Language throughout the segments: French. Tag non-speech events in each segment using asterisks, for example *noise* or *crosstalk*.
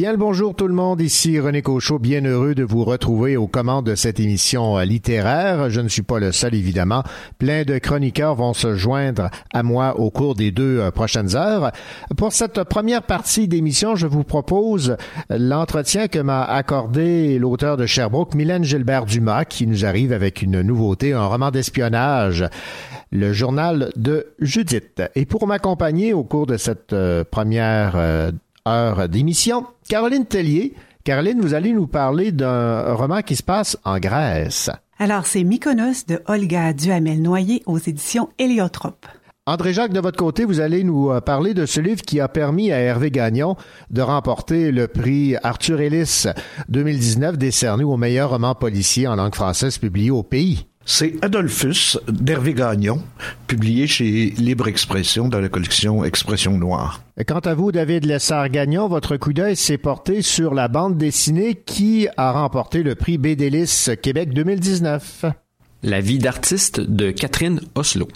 Bien bonjour tout le monde, ici René Cochot, bien heureux de vous retrouver aux commandes de cette émission euh, littéraire. Je ne suis pas le seul évidemment. Plein de chroniqueurs vont se joindre à moi au cours des deux euh, prochaines heures. Pour cette première partie d'émission, je vous propose l'entretien que m'a accordé l'auteur de Sherbrooke, Mylène Gilbert Dumas, qui nous arrive avec une nouveauté, un roman d'espionnage le journal de Judith. Et pour m'accompagner au cours de cette euh, première heure d'émission. Caroline Tellier. Caroline, vous allez nous parler d'un roman qui se passe en Grèce. Alors, c'est Mykonos de Olga Duhamel-Noyer aux éditions Héliotrope. André-Jacques, de votre côté, vous allez nous euh, parler de ce livre qui a permis à Hervé Gagnon de remporter le prix Arthur Ellis 2019 décerné au meilleur roman policier en langue française publié au pays. C'est Adolphus d'Hervé Gagnon, publié chez Libre Expression dans la collection Expression Noire. Quant à vous, David Lessard-Gagnon, votre coup d'œil s'est porté sur la bande dessinée qui a remporté le prix Bédélis Québec 2019. La vie d'artiste de Catherine Oslo.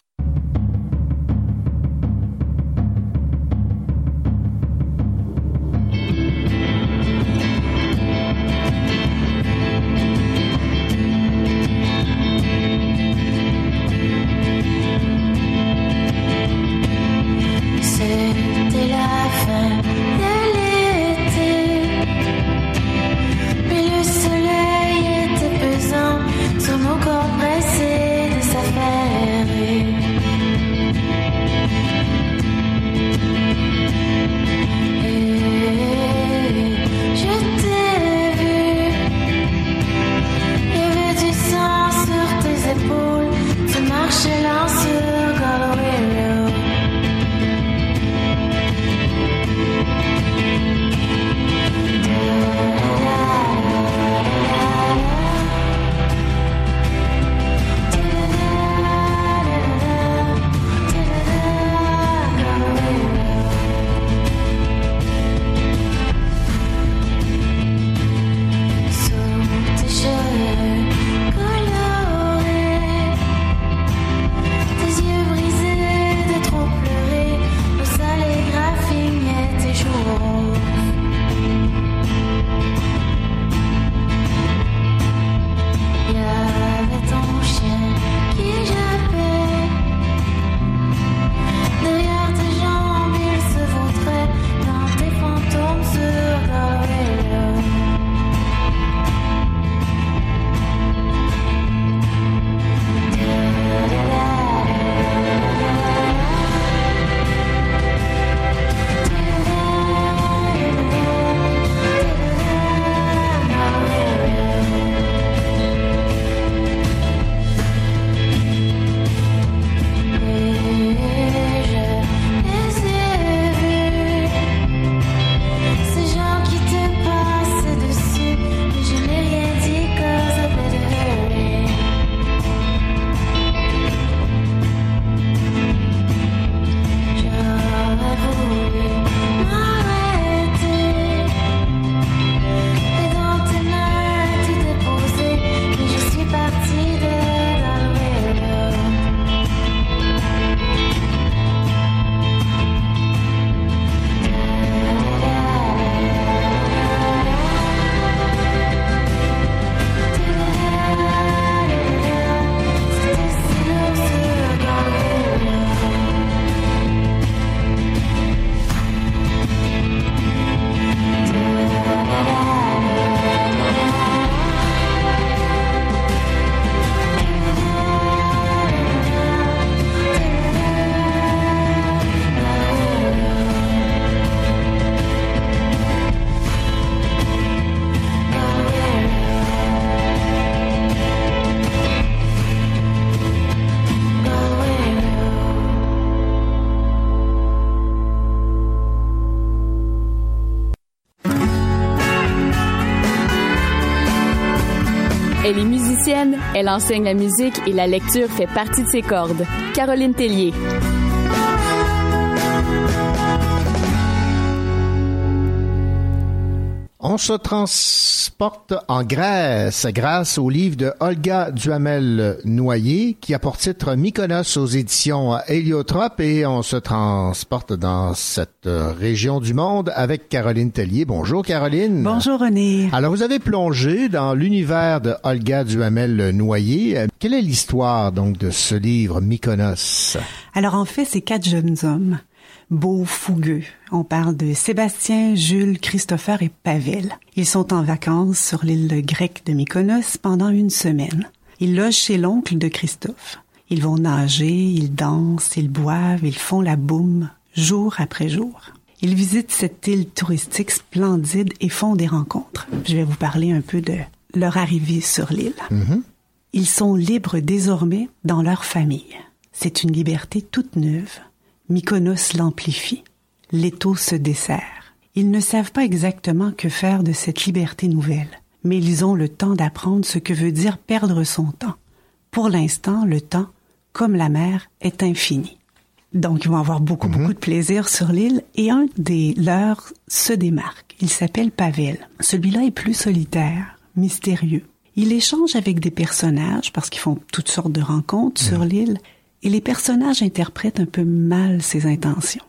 Elle enseigne la musique et la lecture fait partie de ses cordes. Caroline Tellier. On se trans transporte en Grèce grâce au livre de Olga Duhamel-Noyer qui a pour titre Mykonos aux éditions Héliotrope et on se transporte dans cette région du monde avec Caroline Tellier. Bonjour Caroline. Bonjour René. Alors vous avez plongé dans l'univers de Olga Duhamel-Noyer. Quelle est l'histoire donc de ce livre Mykonos? Alors en fait, c'est quatre jeunes hommes beaux, fougueux. On parle de Sébastien, Jules, Christopher et Pavel. Ils sont en vacances sur l'île grecque de Mykonos pendant une semaine. Ils logent chez l'oncle de Christophe. Ils vont nager, ils dansent, ils boivent, ils font la boum, jour après jour. Ils visitent cette île touristique splendide et font des rencontres. Je vais vous parler un peu de leur arrivée sur l'île. Mm-hmm. Ils sont libres désormais dans leur famille. C'est une liberté toute neuve Mykonos l'amplifie. L'étau se dessert. Ils ne savent pas exactement que faire de cette liberté nouvelle, mais ils ont le temps d'apprendre ce que veut dire perdre son temps. Pour l'instant, le temps, comme la mer, est infini. Donc, ils vont avoir beaucoup, beaucoup de plaisir sur l'île et un des leurs se démarque. Il s'appelle Pavel. Celui-là est plus solitaire, mystérieux. Il échange avec des personnages parce qu'ils font toutes sortes de rencontres sur l'île et les personnages interprètent un peu mal ses intentions.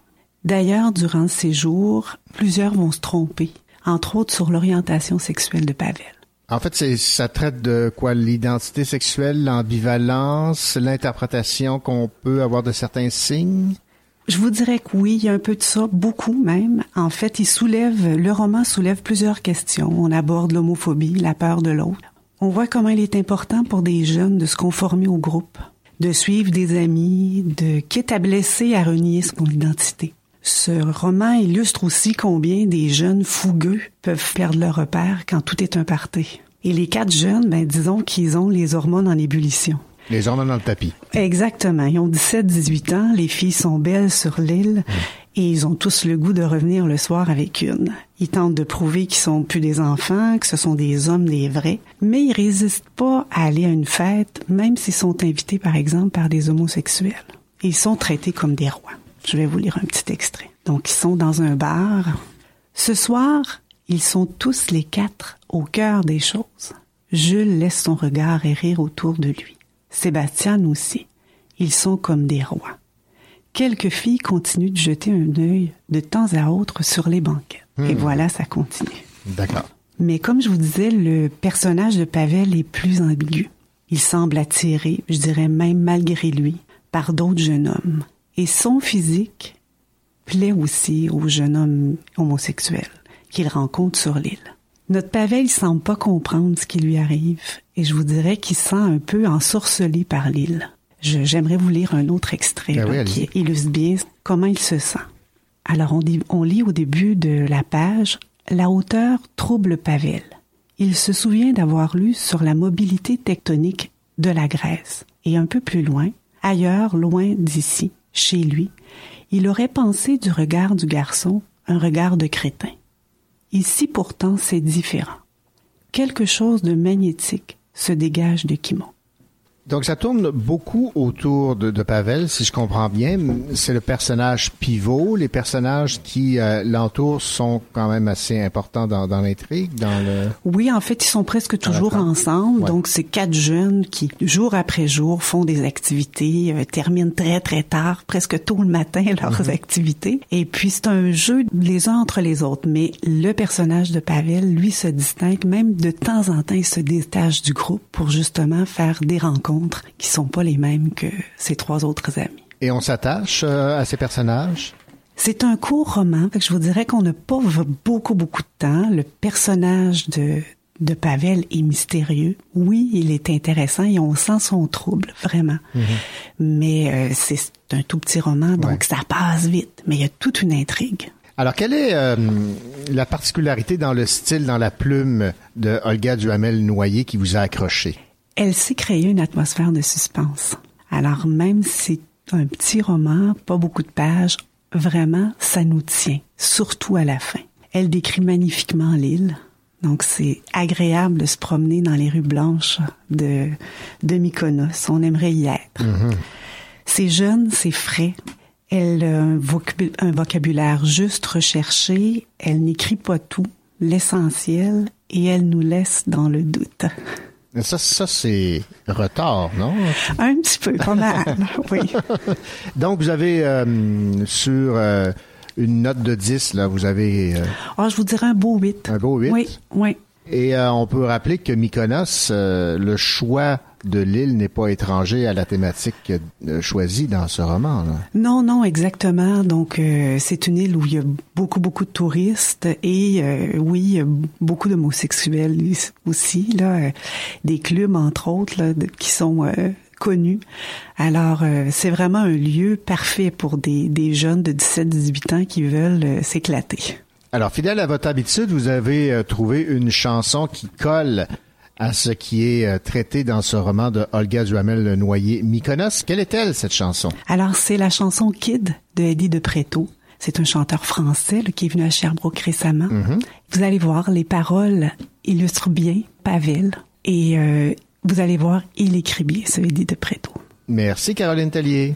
D'ailleurs, durant ces jours, plusieurs vont se tromper, entre autres sur l'orientation sexuelle de Pavel. En fait, c'est, ça traite de quoi? L'identité sexuelle, l'ambivalence, l'interprétation qu'on peut avoir de certains signes? Je vous dirais que oui, il y a un peu de ça, beaucoup même. En fait, il soulève, le roman soulève plusieurs questions. On aborde l'homophobie, la peur de l'autre. On voit comment il est important pour des jeunes de se conformer au groupe, de suivre des amis, de quitte à blesser, à renier son identité. Ce roman illustre aussi combien des jeunes fougueux peuvent perdre leur repère quand tout est un party. Et les quatre jeunes, ben, disons qu'ils ont les hormones en ébullition. Les hormones dans le tapis. Exactement. Ils ont 17-18 ans. Les filles sont belles sur l'île. Et ils ont tous le goût de revenir le soir avec une. Ils tentent de prouver qu'ils sont plus des enfants, que ce sont des hommes des vrais, mais ils résistent pas à aller à une fête, même s'ils sont invités par exemple par des homosexuels. ils sont traités comme des rois. Je vais vous lire un petit extrait. Donc ils sont dans un bar. Ce soir, ils sont tous les quatre au cœur des choses. Jules laisse son regard errer autour de lui. Sébastien aussi. Ils sont comme des rois quelques filles continuent de jeter un œil de temps à autre sur les banquettes. Et Hmm. voilà, ça continue. D'accord. Mais comme je vous disais, le personnage de Pavel est plus ambigu. Il semble attiré, je dirais même malgré lui, par d'autres jeunes hommes. Et son physique plaît aussi aux jeunes hommes homosexuels qu'il rencontre sur l'île. Notre Pavel, semble pas comprendre ce qui lui arrive, et je vous dirais qu'il se sent un peu ensorcelé par l'île. J'aimerais vous lire un autre extrait Ben là, qui illustre bien comment il se sent. Alors, on, dit- on lit au début de la page La hauteur trouble Pavel. Il se souvient d'avoir lu sur la mobilité tectonique de la Grèce. Et un peu plus loin, ailleurs, loin d'ici, chez lui, il aurait pensé du regard du garçon un regard de crétin. Ici pourtant c'est différent. Quelque chose de magnétique se dégage de Kimon. Donc ça tourne beaucoup autour de, de Pavel, si je comprends bien. C'est le personnage pivot. Les personnages qui euh, l'entourent sont quand même assez importants dans, dans l'intrigue, dans le. Oui, en fait, ils sont presque toujours ensemble. Ouais. Donc, c'est quatre jeunes qui, jour après jour, font des activités, euh, terminent très, très tard, presque tôt le matin, *laughs* leurs activités. Et puis, c'est un jeu les uns entre les autres. Mais le personnage de Pavel, lui, se distingue. Même de temps en temps, il se détache du groupe pour justement faire des rencontres qui sont pas les mêmes que ses trois autres amis. Et on s'attache euh, à ces personnages? C'est un court roman, fait que je vous dirais qu'on n'a pas beaucoup, beaucoup de temps. Le personnage de, de Pavel est mystérieux. Oui, il est intéressant et on sent son trouble, vraiment. Mais euh, c'est un tout petit roman, donc Ouais. ça passe vite. Mais il y a toute une intrigue. Alors, quelle est euh, la particularité dans le style, dans la plume de Olga Duhamel-Noyer qui vous a accroché? Elle sait créer une atmosphère de suspense. Alors même si c'est un petit roman, pas beaucoup de pages, vraiment, ça nous tient, surtout à la fin. Elle décrit magnifiquement l'île. Donc c'est agréable de se promener dans les rues blanches de, de Mykonos. On aimerait y être. C'est jeune, c'est frais. Elle a un, vocabu- un vocabulaire juste recherché. Elle n'écrit pas tout, l'essentiel et elle nous laisse dans le doute. Ça, ça c'est retard, non? Un petit peu, pas mal, *laughs* oui. Donc, vous avez euh, sur euh, une note de 10, là, vous avez... Euh, ah, je vous dirais un beau 8. Un beau 8? Oui, oui. Et on peut rappeler que Mykonos, le choix de l'île n'est pas étranger à la thématique euh, choisie dans ce roman. Là. Non, non, exactement. Donc, euh, c'est une île où il y a beaucoup, beaucoup de touristes et euh, oui, beaucoup d'homosexuels aussi. Là, des clubs entre autres là, qui sont connus. Alors, c'est vraiment un lieu parfait pour des, des jeunes de 17-18 ans qui veulent s'éclater. Alors, fidèle à votre habitude, vous avez trouvé une chanson qui colle à ce qui est euh, traité dans ce roman de Olga Duhamel-Noyer, Mykonos. Quelle est-elle, cette chanson? Alors, c'est la chanson Kid de Eddie de Préto. C'est un chanteur français qui est venu à Sherbrooke récemment. Mm-hmm. Vous allez voir, les paroles illustrent bien Pavel et euh, vous allez voir, il écrit bien ce Eddie de Préto. Merci Caroline Tellier.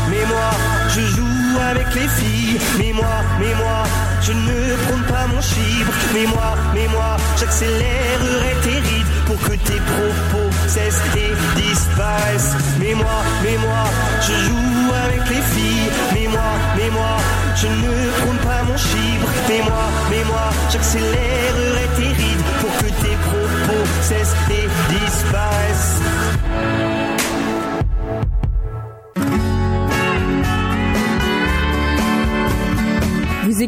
avec les filles. Mais moi, mais moi, je ne prône pas mon chibre. Mais moi, mais moi, j'accélérerai tes rides pour que tes propos cessent et disparaissent. Mais moi, mais moi, je joue avec les filles. Mais moi, mais moi, je ne prône pas mon chibre. Mais moi, mais moi, j'accélérerai tes rides pour que tes propos cessent et disparaissent.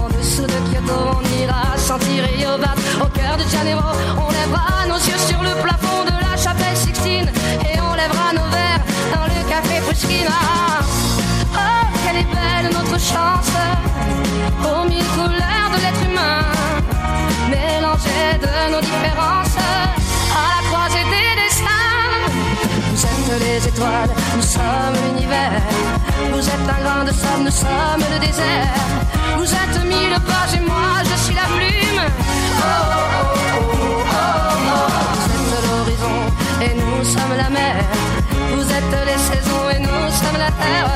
En dessous de Kyoto, on ira sentir Yobat au cœur de Janeiro. On lèvera nos yeux sur le plafond de la chapelle Sixtine et on lèvera nos verres mesquina. Oh, quelle est belle notre chance, aux mille couleurs de l'être humain, mélangées de nos différences, à la croisée des destins. Vous êtes les étoiles, nous sommes l'univers. Vous êtes un grain de sable, nous sommes le désert. Vous êtes mille pages et moi je suis la plume. Oh, oh, oh, oh, oh. Vous êtes l'horizon et nous sommes la mer. Vous êtes les saisons et nous sommes la terre.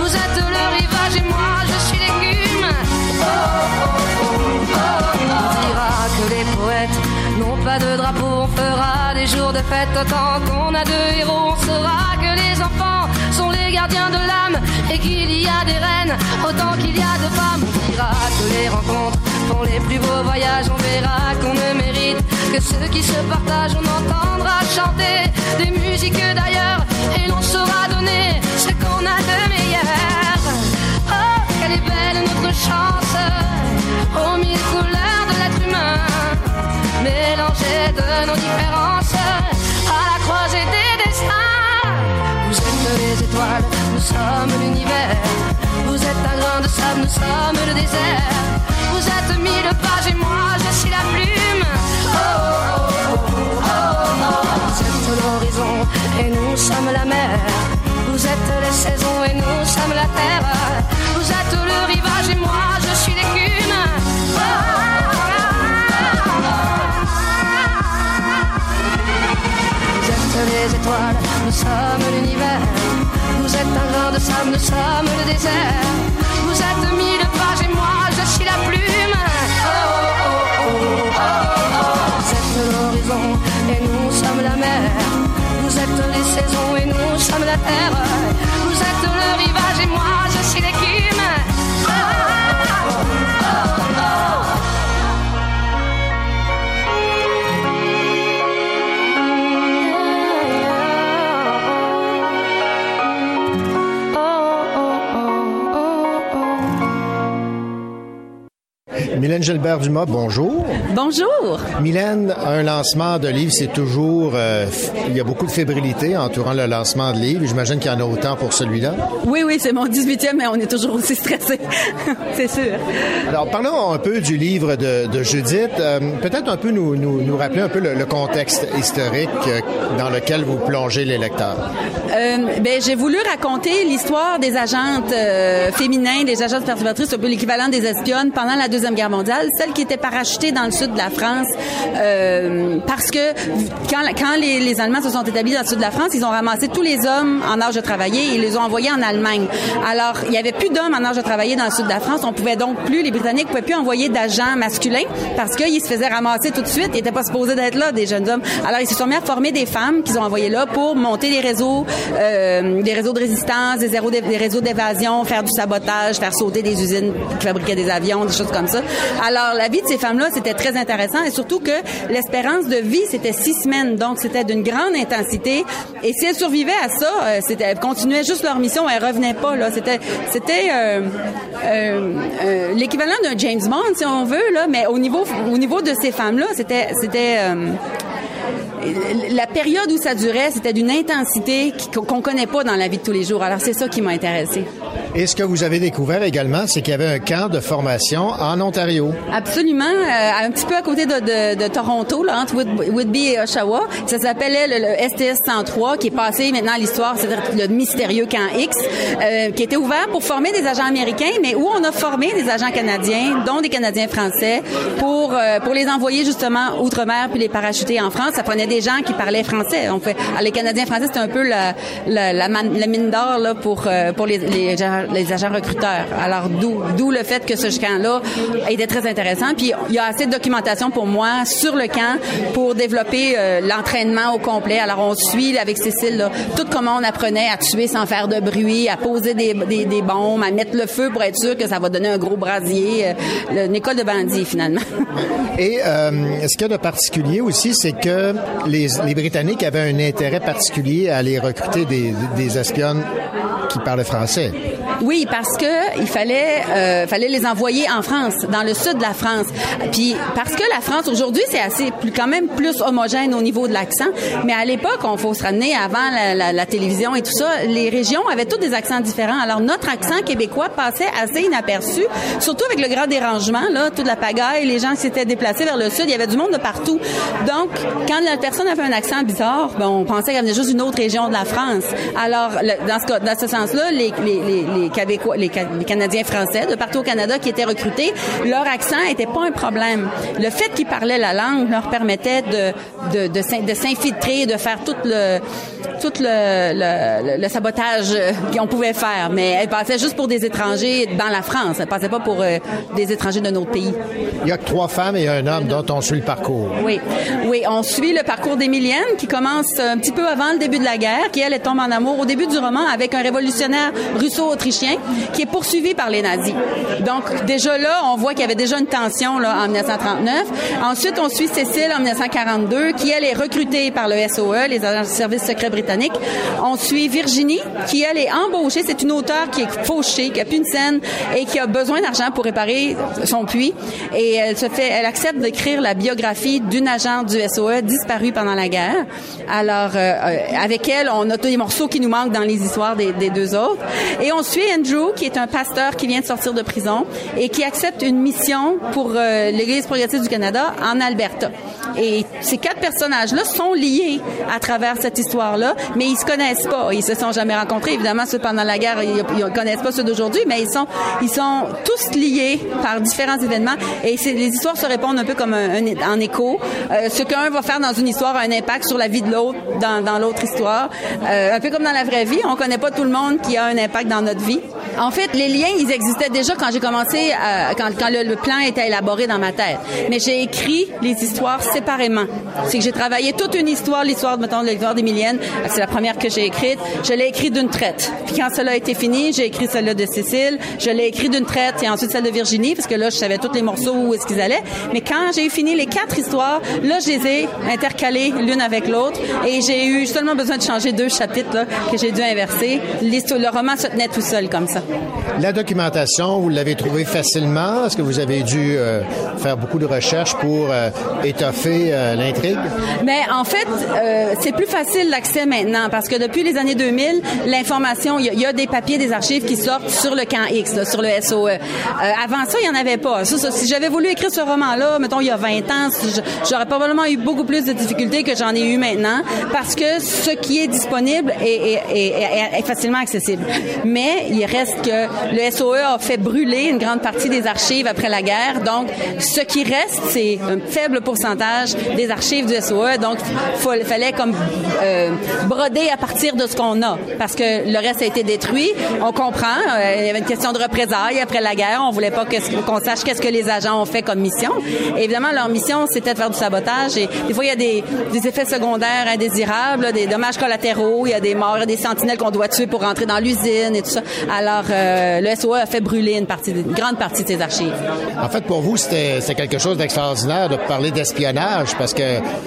Vous êtes le rivage et moi je suis l'écume. Oh, oh, oh, oh, oh. On dira que les poètes n'ont pas de drapeau, on fera des jours de fête autant qu'on a de héros. On saura que les enfants sont les gardiens de l'âme et qu'il y a des reines autant qu'il y a de femmes. On dira que les rencontres font les plus beaux voyages. On verra qu'on ne mérite que ceux qui se partagent. On entendra chanter des musiques d'ailleurs et l'on saura donner ce qu'on a de meilleur. Oh, quelle est belle notre chance aux mille couleurs de l'être humain, mélangées de nos différences à la croisée des destins. Vous êtes les étoiles, nous sommes l'univers. Vous êtes un grain de sable, nous sommes le désert. Vous êtes mille pages et moi je suis la plume. Oh, oh, oh, oh, oh. Vous êtes l'horizon et nous sommes la mer. Vous êtes les saisons et nous sommes la terre. Vous êtes le rivage et moi je suis l'écume. Oh, Vous êtes les étoiles, nous sommes l'univers. Êtes un grain de sable, nous sommes le désert. Vous êtes mille pages et moi je suis la plume. Oh, oh, oh. Vous êtes l'horizon et nous sommes la mer. Vous êtes les saisons et nous sommes la terre. Vous êtes Mylène Gilbert-Dumas, bonjour. Bonjour. Mylène, un lancement de livre, c'est toujours... euh, il y a beaucoup de fébrilité entourant le lancement de livre. J'imagine qu'il y en a autant pour celui-là. Oui, oui, c'est mon 18e, mais on est toujours aussi stressé. *laughs* c'est sûr. Alors, parlons un peu du livre de, de Judith. Euh, Peut-être un peu nous, nous, nous rappeler un peu le, le contexte historique euh, dans lequel vous plongez les lecteurs. Euh, ben, j'ai voulu raconter l'histoire des agentes féminins, des agentes perturbatrices, un peu l'équivalent des espionnes pendant la Deuxième Guerre mondiale, celles qui étaient parachutées dans le sud de la France, euh, parce que quand, quand les, les Allemands se sont établis dans le sud de la France, ils ont ramassé tous les hommes en âge de travailler et ils les ont envoyés en Allemagne. Alors, il y avait plus d'hommes en âge de travailler dans le sud de la France. On pouvait donc plus, les Britanniques pouvaient plus envoyer d'agents masculins parce qu'ils se faisaient ramasser tout de suite. Ils n'étaient pas supposés d'être là, des jeunes hommes. Alors, ils se sont mis à former des femmes qu'ils ont envoyées là pour monter des réseaux, euh, des réseaux de résistance, des, des réseaux d'évasion, faire du sabotage, faire sauter des usines qui fabriquaient des avions, des choses comme ça. Alors, la vie de ces femmes-là, c'était très intéressant et surtout que l'espérance de vie, c'était six semaines. Donc, c'était d'une grande intensité. Et si elles survivaient à ça, euh, c'était, elles continuaient juste leur mission, elles revenaient pas, là. C'était, c'était, euh, euh, l'équivalent d'un James Bond, si on veut, là. Mais au niveau, au niveau de ces femmes-là, c'était, c'était, la période où ça durait, c'était d'une intensité qu'on connaît pas dans la vie de tous les jours. Alors c'est ça qui m'a intéressée. Et ce que vous avez découvert également, c'est qu'il y avait un camp de formation en Ontario. Absolument, euh, un petit peu à côté de, de- de Toronto, là, entre Whit- Whitby et Oshawa. Ça s'appelait le, le STS 103, qui est passé maintenant à l'histoire, c'est le mystérieux camp X, euh, qui était ouvert pour former des agents américains, mais où on a formé des agents canadiens, dont des Canadiens français, pour euh, pour les envoyer justement outre-mer puis les parachuter en France. Ça prenait des gens qui parlaient français. On fait, les Canadiens français, c'était un peu la, la, la, mine d'or pour euh, pour les, les, les agents recruteurs. Alors d'où le fait que ce camp-là était très intéressant. Puis il y a assez de documentation pour moi sur le camp pour développer euh, l'entraînement au complet. Alors on suit avec Cécile tout comment on apprenait à tuer sans faire de bruit, à poser des, bombes, à mettre le feu pour être sûr que ça va donner un gros brasier. Euh, une école de bandits finalement. *laughs* Et euh, ce qu'il y a de particulier aussi, c'est que les, Britanniques avaient un intérêt particulier à aller recruter des, des espionnes qui parlaient français. Oui, parce que il fallait, euh, fallait les envoyer en France, dans le sud de la France. Puis parce que la France aujourd'hui c'est assez plus quand même plus homogène au niveau de l'accent, mais à l'époque on faut se ramener avant la, la, la, télévision et tout ça, les régions avaient tous des accents différents. Alors notre accent québécois passait assez inaperçu, surtout avec le grand dérangement là, toute la pagaille, les gens s'étaient déplacés vers le sud, il y avait du monde de partout. Donc quand la personne avait un accent bizarre, ben, on pensait qu'elle venait juste d'une autre région de la France. Alors dans ce dans ce sens-là, les les, les, les Québécois, les, les Canadiens français de partout au Canada qui étaient recrutés, leur accent était pas un problème. Le fait qu'ils parlaient la langue leur permettait de, de, de, de s'infiltrer, de faire tout le, tout le, le, le sabotage qu'on pouvait faire. Mais elle passait juste pour des étrangers dans la France. Elle passait pas pour euh, des étrangers d'un autre pays. Il y a que trois femmes et un homme dont on suit le parcours. Oui, oui, on suit le parcours d'Émilienne qui commence un petit peu avant le début de la guerre, qui elle tombe en amour au début du roman avec un révolutionnaire russo-autrichien qui est poursuivi par les nazis. Donc déjà là, on voit qu'il y avait déjà une tension là, en 1939. Ensuite, on suit Cécile en 1942, qui elle est recrutée par le SOE, les agents de service secret britanniques. On suit Virginie, qui elle est embauchée. C'est une auteure qui est fauchée, qui a plus une scène et qui a besoin d'argent pour réparer son puits. Et elle se fait, elle accepte d'écrire la biographie d'une agente du SOE disparue pendant la guerre. Alors, euh, avec elle, on a tous les morceaux qui nous manquent dans les histoires des, des deux autres. Et on suit Andrew, qui est un pasteur qui vient de sortir de prison et qui accepte une mission pour euh, l'Église progressiste du Canada en Alberta. Et ces quatre personnages-là sont liés à travers cette histoire-là, mais ils se connaissent pas. Ils se sont jamais rencontrés. Évidemment, ceux pendant la guerre, ils, ils connaissent pas ceux d'aujourd'hui, mais ils sont, ils sont tous liés par différents événements. Et les histoires se répondent un peu comme un, un, en écho. Euh, ce qu'un va faire dans une histoire a un impact sur la vie de l'autre dans, dans l'autre histoire. Euh, un peu comme dans la vraie vie, on connaît pas tout le monde qui a un impact dans notre vie. En fait, les liens, ils existaient déjà quand j'ai commencé, à, quand, quand le, le, plan était élaboré dans ma tête. Mais j'ai écrit les histoires séparément. C'est que j'ai travaillé toute une histoire, l'histoire, mettons, l'histoire d'Emilienne. C'est la première que j'ai écrite. Je l'ai écrite d'une traite. Puis quand cela a été fini, j'ai écrit celle-là de Cécile. Je l'ai écrit d'une traite et ensuite celle de Virginie, parce que là, je savais tous les morceaux où est-ce qu'ils allaient. Mais quand j'ai fini les quatre histoires, là, je les ai intercalées l'une avec l'autre et j'ai eu seulement besoin de changer deux chapitres là, que j'ai dû inverser. Le roman se tenait tout seul comme ça. La documentation, vous l'avez trouvée facilement? Est-ce que vous avez dû euh, faire beaucoup de recherches pour euh, étoffer euh, l'intrigue? Mais en fait, euh, c'est plus facile l'accès maintenant parce que depuis les années 2000, l'information, il y, a des papiers, des archives qui sortent sur le camp X, sur le SOE. avant ça, il n'y en avait pas. Si j'avais voulu écrire ce roman-là, mettons, il y a 20 ans, j'aurais probablement eu beaucoup plus de difficultés que j'en ai eu maintenant parce que ce qui est disponible est facilement accessible. Mais il reste que le SOE a fait brûler une grande partie des archives après la guerre. Donc, ce qui reste, c'est un faible pourcentage des archives du SOE. Donc, il fallait comme euh, broder à partir de ce qu'on a, parce que le reste a été détruit. On comprend. Euh, il y avait une question de représailles après la guerre. On voulait pas qu'on sache qu'est-ce que les agents ont fait comme mission. Et évidemment, leur mission, c'était de faire du sabotage. Et des fois, il y a des, effets secondaires indésirables, des dommages collatéraux. Il y a des morts, des sentinelles qu'on doit tuer pour rentrer dans l'usine et tout ça. Alors, euh, le SOE a fait brûler une partie, une grande partie de ses archives. En fait, pour vous, c'était quelque chose d'extraordinaire de parler d'espionnage parce que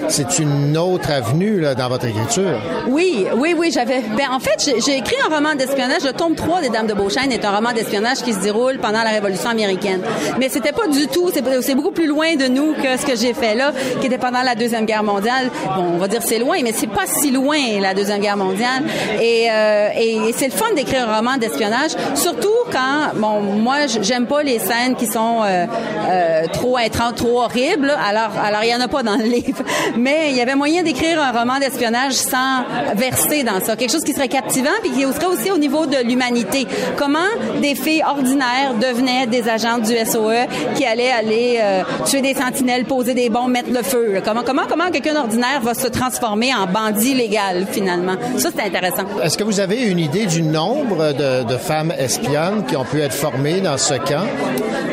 c'est une autre avenue dans votre écriture. Oui, oui, oui. J'avais. Ben, en fait, j'ai écrit un roman d'espionnage. Le tome 3 des Dames de Beauchesne est un roman d'espionnage qui se déroule pendant la Révolution américaine. Mais c'était pas du tout. C'est beaucoup plus loin de nous que ce que j'ai fait là, qui était pendant la deuxième guerre mondiale. Bon, on va dire c'est loin, mais c'est pas si loin la deuxième guerre mondiale. Et, euh, c'est le fun d'écrire un roman d'espionnage, surtout quand, bon, moi, j'aime pas les scènes qui sont euh, euh, trop intrantes, trop horribles. Alors, alors il y en a pas dans le livre, mais il y avait moyen d'écrire un roman d'espionnage sans verser dans ça, quelque chose qui serait captivant puis qui serait aussi au niveau de l'humanité. Comment des filles ordinaires devenaient des agents du SOE qui allaient aller euh, tuer des sentinelles, poser des bombes, mettre le feu? Comment comment comment quelqu'un d'ordinaire va se transformer en bandit légal finalement? Ça c'est intéressant. Est-ce que vous avez une idée du nombre de, de femmes espionnes qui ont pu être formées dans ce camp?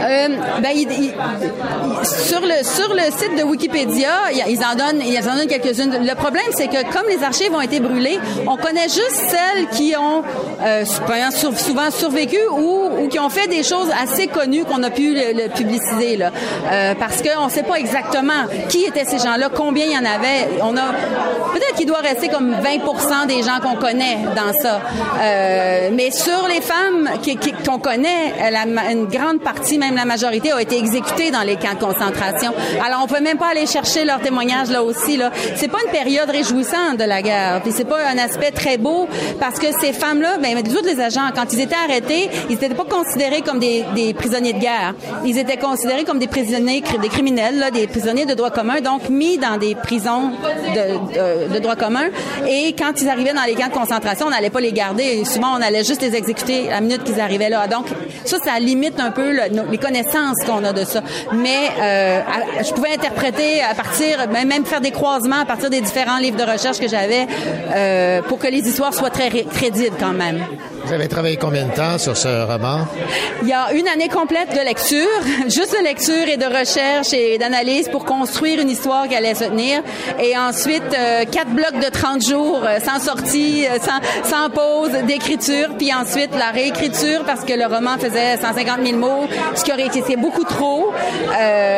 Euh, ben, il, il, sur le sur le site de Wikipédia Wikipédia, ils en donnent, ils en donnent quelques-unes. Le problème, c'est que comme les archives ont été brûlées, on connaît juste celles qui ont euh, souvent survécu ou, qui ont fait des choses assez connues qu'on a pu le, publiciser là, euh, parce qu'on ne sait pas exactement qui étaient ces gens-là, combien il y en avait. On a peut-être qu'il doit rester comme 20% des gens qu'on connaît dans ça, euh, mais sur les femmes qu'on connaît, une grande partie, même la majorité, a été exécutée dans les camps de concentration. Alors on peut même pas aller chercher leurs témoignages là aussi là. C'est pas une période réjouissante de la guerre, puis c'est pas un aspect très beau parce que ces femmes-là, ben les autres les agents, quand ils étaient arrêtés, ils n'étaient pas considérés comme des, des, prisonniers de guerre. Ils étaient considérés comme des prisonniers, des criminels, là, des prisonniers de droit commun, donc mis dans des prisons de, de, droit commun. Et quand ils arrivaient dans les camps de concentration, on n'allait pas les garder. Souvent, on allait juste les exécuter à la minute qu'ils arrivaient là. Donc ça, ça limite un peu les connaissances qu'on a de ça. Mais euh, je pouvais interpréter à partir, même faire des croisements à partir des différents livres de recherche que j'avais euh, pour que les histoires soient très crédibles quand même. Vous avez travaillé combien de temps sur ce roman? Il y a une année complète de lecture, *laughs* juste de lecture et de recherche et d'analyse pour construire une histoire qui allait se tenir. Et ensuite, euh, quatre blocs de 30 jours euh, sans sortie, euh, sans, pause, d'écriture. Puis ensuite, la réécriture parce que le roman faisait 150 000 mots, ce qui aurait été beaucoup trop.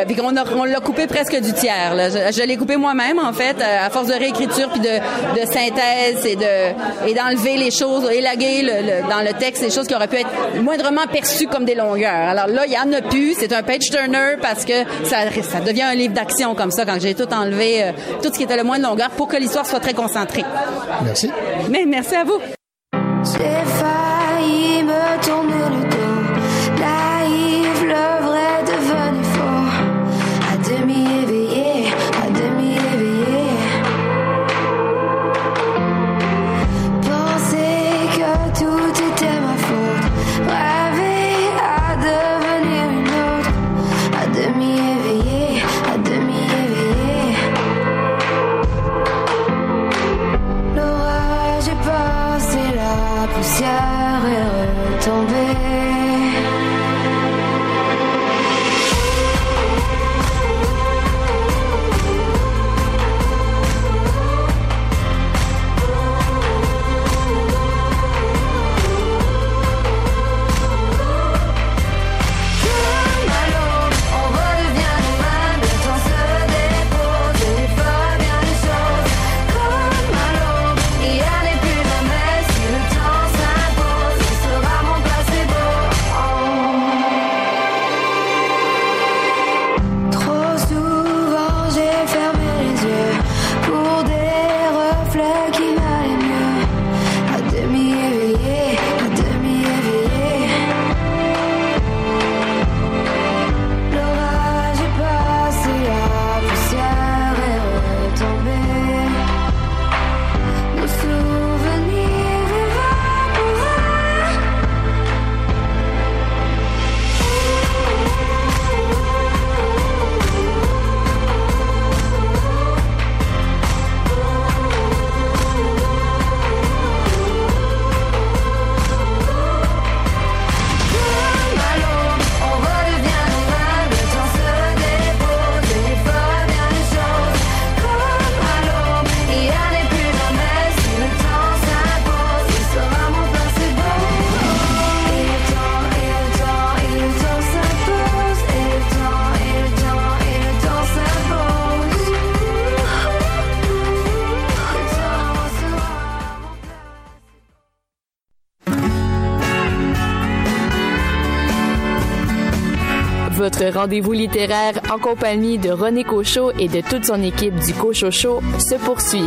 Puis on, l'a coupé presque du tiers. Je, l'ai coupé moi-même, en fait, à force de réécriture puis de, de synthèse et de et d'enlever les choses, élaguer le dans le texte des choses qui auraient pu être moindrement perçues comme des longueurs. Alors là, il y en a plus. C'est un page turner parce que ça, ça devient un livre d'action comme ça quand j'ai tout enlevé, euh, tout ce qui était le moins de longueur pour que l'histoire soit très concentrée. Merci. Mais merci à vous. Votre rendez-vous littéraire en compagnie de René Cochot et de toute son équipe du Cochot Show se poursuit.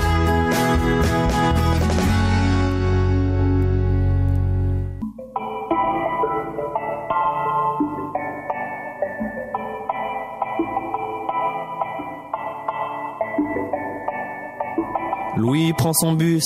Louis prend son bus,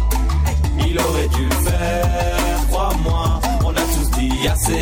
Il aurait dû faire, crois-moi. On a tous dit assez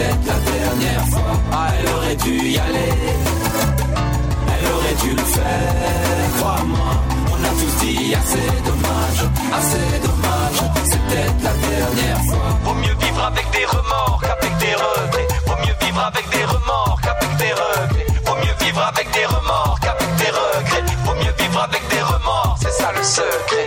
Peut-être la dernière fois. Ah, elle aurait dû y aller. Elle aurait dû le faire, crois-moi. On a tous dit assez dommage, assez dommage. C'est peut-être la dernière fois. Vaut mieux vivre avec des remords qu'avec des regrets. Vaut mieux vivre avec des remords qu'avec des regrets. Vaut mieux vivre avec des remords qu'avec des regrets. Vaut mieux vivre avec des remords, c'est ça le secret.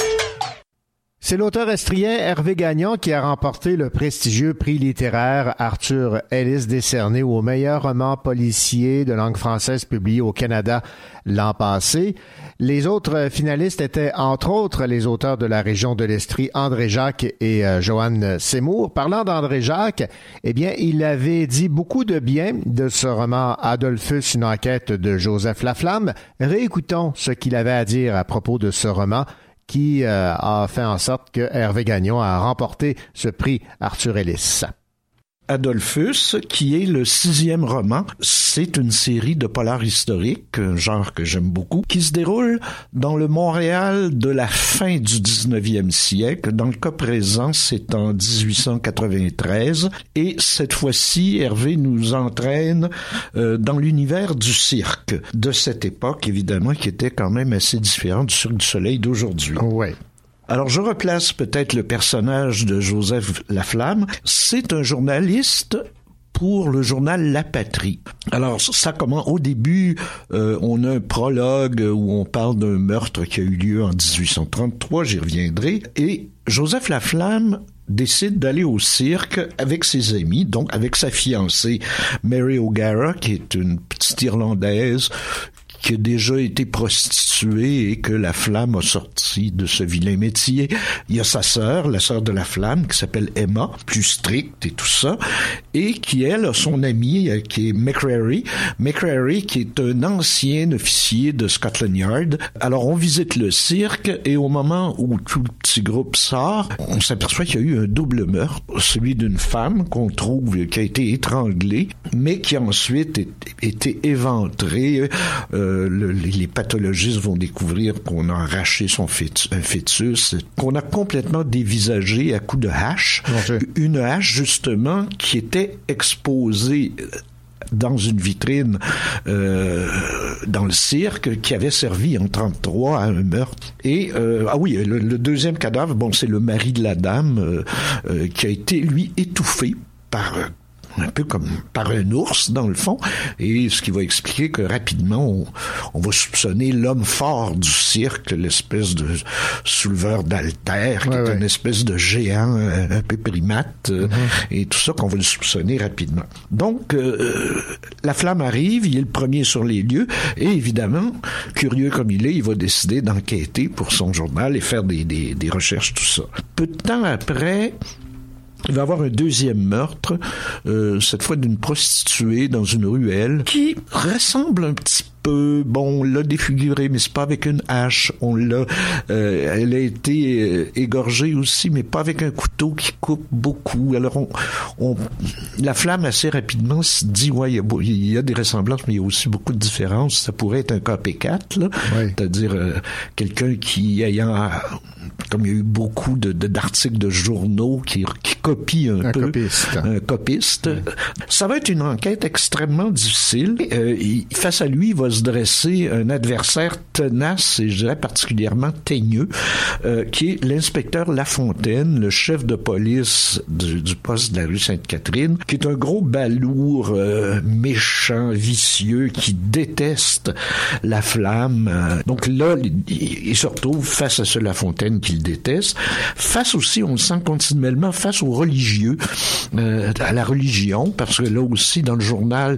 C'est l'auteur estrien Hervé Gagnon qui a remporté le prestigieux prix littéraire Arthur Ellis décerné au meilleur roman policier de langue française publié au Canada l'an passé. Les autres finalistes étaient entre autres les auteurs de la région de l'Estrie André Jacques et euh, Joanne Seymour. Parlant d'André Jacques, eh bien, il avait dit beaucoup de bien de ce roman Adolphus, une enquête de Joseph Laflamme. Réécoutons ce qu'il avait à dire à propos de ce roman qui euh, a fait en sorte que Hervé Gagnon a remporté ce prix Arthur Ellis. Adolphus, qui est le sixième roman, c'est une série de polars historiques, un genre que j'aime beaucoup, qui se déroule dans le Montréal de la fin du 19e siècle. Dans le cas présent, c'est en 1893. Et cette fois-ci, Hervé nous entraîne euh, dans l'univers du cirque de cette époque, évidemment, qui était quand même assez différent du Cirque du Soleil d'aujourd'hui. Ouais. Alors, je replace peut-être le personnage de Joseph Laflamme. C'est un journaliste pour le journal La Patrie. Alors ça comment au début euh, on a un prologue où on parle d'un meurtre qui a eu lieu en 1833, j'y reviendrai et Joseph Laflamme décide d'aller au cirque avec ses amis, donc avec sa fiancée Mary O'Gara qui est une petite irlandaise qui a déjà été prostituée et que la flamme a sorti de ce vilain métier. Il y a sa sœur, la sœur de la flamme, qui s'appelle Emma, plus stricte et tout ça, et qui, elle, a son ami, euh, qui est McCrary. McCrary, qui est un ancien officier de Scotland Yard. Alors, on visite le cirque, et au moment où tout le petit groupe sort, on s'aperçoit qu'il y a eu un double meurtre, celui d'une femme qu'on trouve qui a été étranglée, mais qui a ensuite été éventrée, euh, le, les pathologistes vont découvrir qu'on a arraché son fœtus, un fœtus, qu'on a complètement dévisagé à coups de hache. Une hache, justement, qui était exposée dans une vitrine euh, dans le cirque qui avait servi en 33 à un meurtre. Et euh, ah oui, le, le deuxième cadavre, bon, c'est le mari de la dame euh, euh, qui a été lui étouffé par euh, un peu comme par un ours dans le fond, et ce qui va expliquer que rapidement on, on va soupçonner l'homme fort du cirque, l'espèce de souleveur d'altère, qui est une espèce de géant euh, un peu primate, euh, et tout ça qu'on va le soupçonner rapidement. Donc euh, la flamme arrive, il est le premier sur les lieux, et évidemment, curieux comme il est, il va décider d'enquêter pour son journal et faire des, des, des recherches, tout ça. Peu de temps après, il va y avoir un deuxième meurtre, euh, cette fois d'une prostituée dans une ruelle, qui ressemble un petit peu, bon, on l'a défigurée, mais c'est pas avec une hache, on l'a, euh, elle a été euh, égorgée aussi, mais pas avec un couteau qui coupe beaucoup. Alors, on, on- la flamme assez rapidement se dit, ouais, il y, a, il y a des ressemblances, mais il y a aussi beaucoup de différences. Ça pourrait être un copycat, là, c'est-à-dire euh, quelqu'un qui ayant, comme il y a eu beaucoup de d'articles de, journaux qui, qui copient un, Un peu, copiste. un copiste. Ça va être une enquête extrêmement difficile. Euh, il- face à lui va se dresser un adversaire tenace et je dirais particulièrement teigneux, euh, qui est l'inspecteur Lafontaine, le chef de police du, poste de la rue Sainte-Catherine, qui est un gros balourd euh, méchant, vicieux, qui déteste la flamme. Donc là, il, il se retrouve face à ce Lafontaine qu'il déteste, face aussi, on le sent continuellement, face aux religieux, euh, à la religion, parce que là aussi, dans le journal,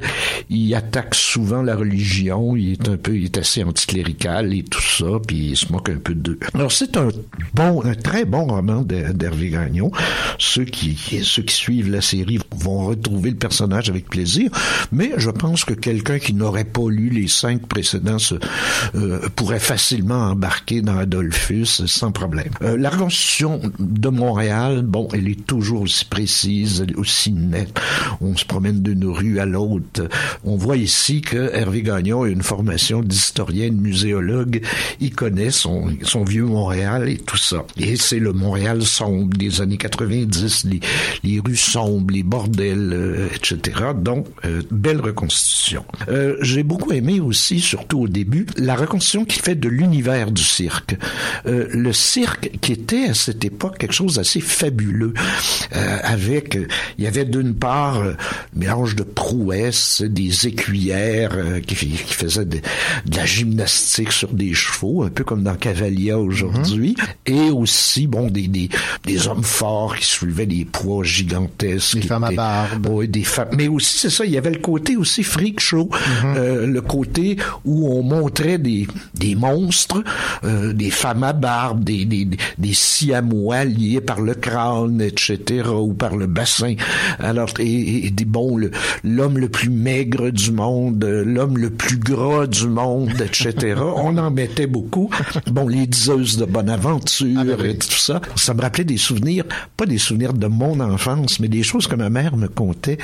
il attaque souvent la religion, il est un peu, il est assez anticlérical et tout ça, puis il se moque un peu d'eux. Alors c'est un bon, un très bon roman d'Her- d'Hervé Gagnon. Ceux qui, ceux qui suivent la série vont retrouver le personnage avec plaisir, mais je pense que quelqu'un qui n'aurait pas lu les cinq précédents se, euh, pourrait facilement embarquer dans Adolphus sans problème. Euh, la reconstitution de Montréal, bon, elle est toujours aussi précise, aussi nette. On se promène d'une rue à l'autre. On voit ici que Hervé Gagnon une formation d'historien, de muséologue. Il connaît son, son vieux Montréal et tout ça. Et c'est le Montréal sombre des années 90, les, les rues sombres, les bordels, euh, etc. Donc, euh, belle reconstitution. Euh, J'ai beaucoup aimé aussi, surtout au début, la reconstitution qu'il fait de l'univers du cirque. Le cirque qui était à cette époque quelque chose d'assez fabuleux, avec, il y avait d'une part mélange de prouesses, des écuyères qui, qui faisaient de, de la gymnastique sur des chevaux, un peu comme dans Cavalia aujourd'hui, et aussi, bon, des, des, des hommes forts qui soulevaient des poids gigantesques. Des femmes à barbe. Oui, des femmes. Mais aussi, c'est ça, il y avait le côté aussi freak show, euh, le côté où on montrait des, des monstres, euh, des femmes à barbe, des, des, des- siamois liés par le crâne, etc., ou par le bassin. Alors, et, et des bons, le- l'homme le plus maigre du monde, euh, l'homme le plus du monde, etc. *laughs* on en mettait beaucoup. Bon, les diseuses de Bonaventure et tout ça. Ça me rappelait des souvenirs, pas des souvenirs de mon enfance, mais des choses que ma mère me contait.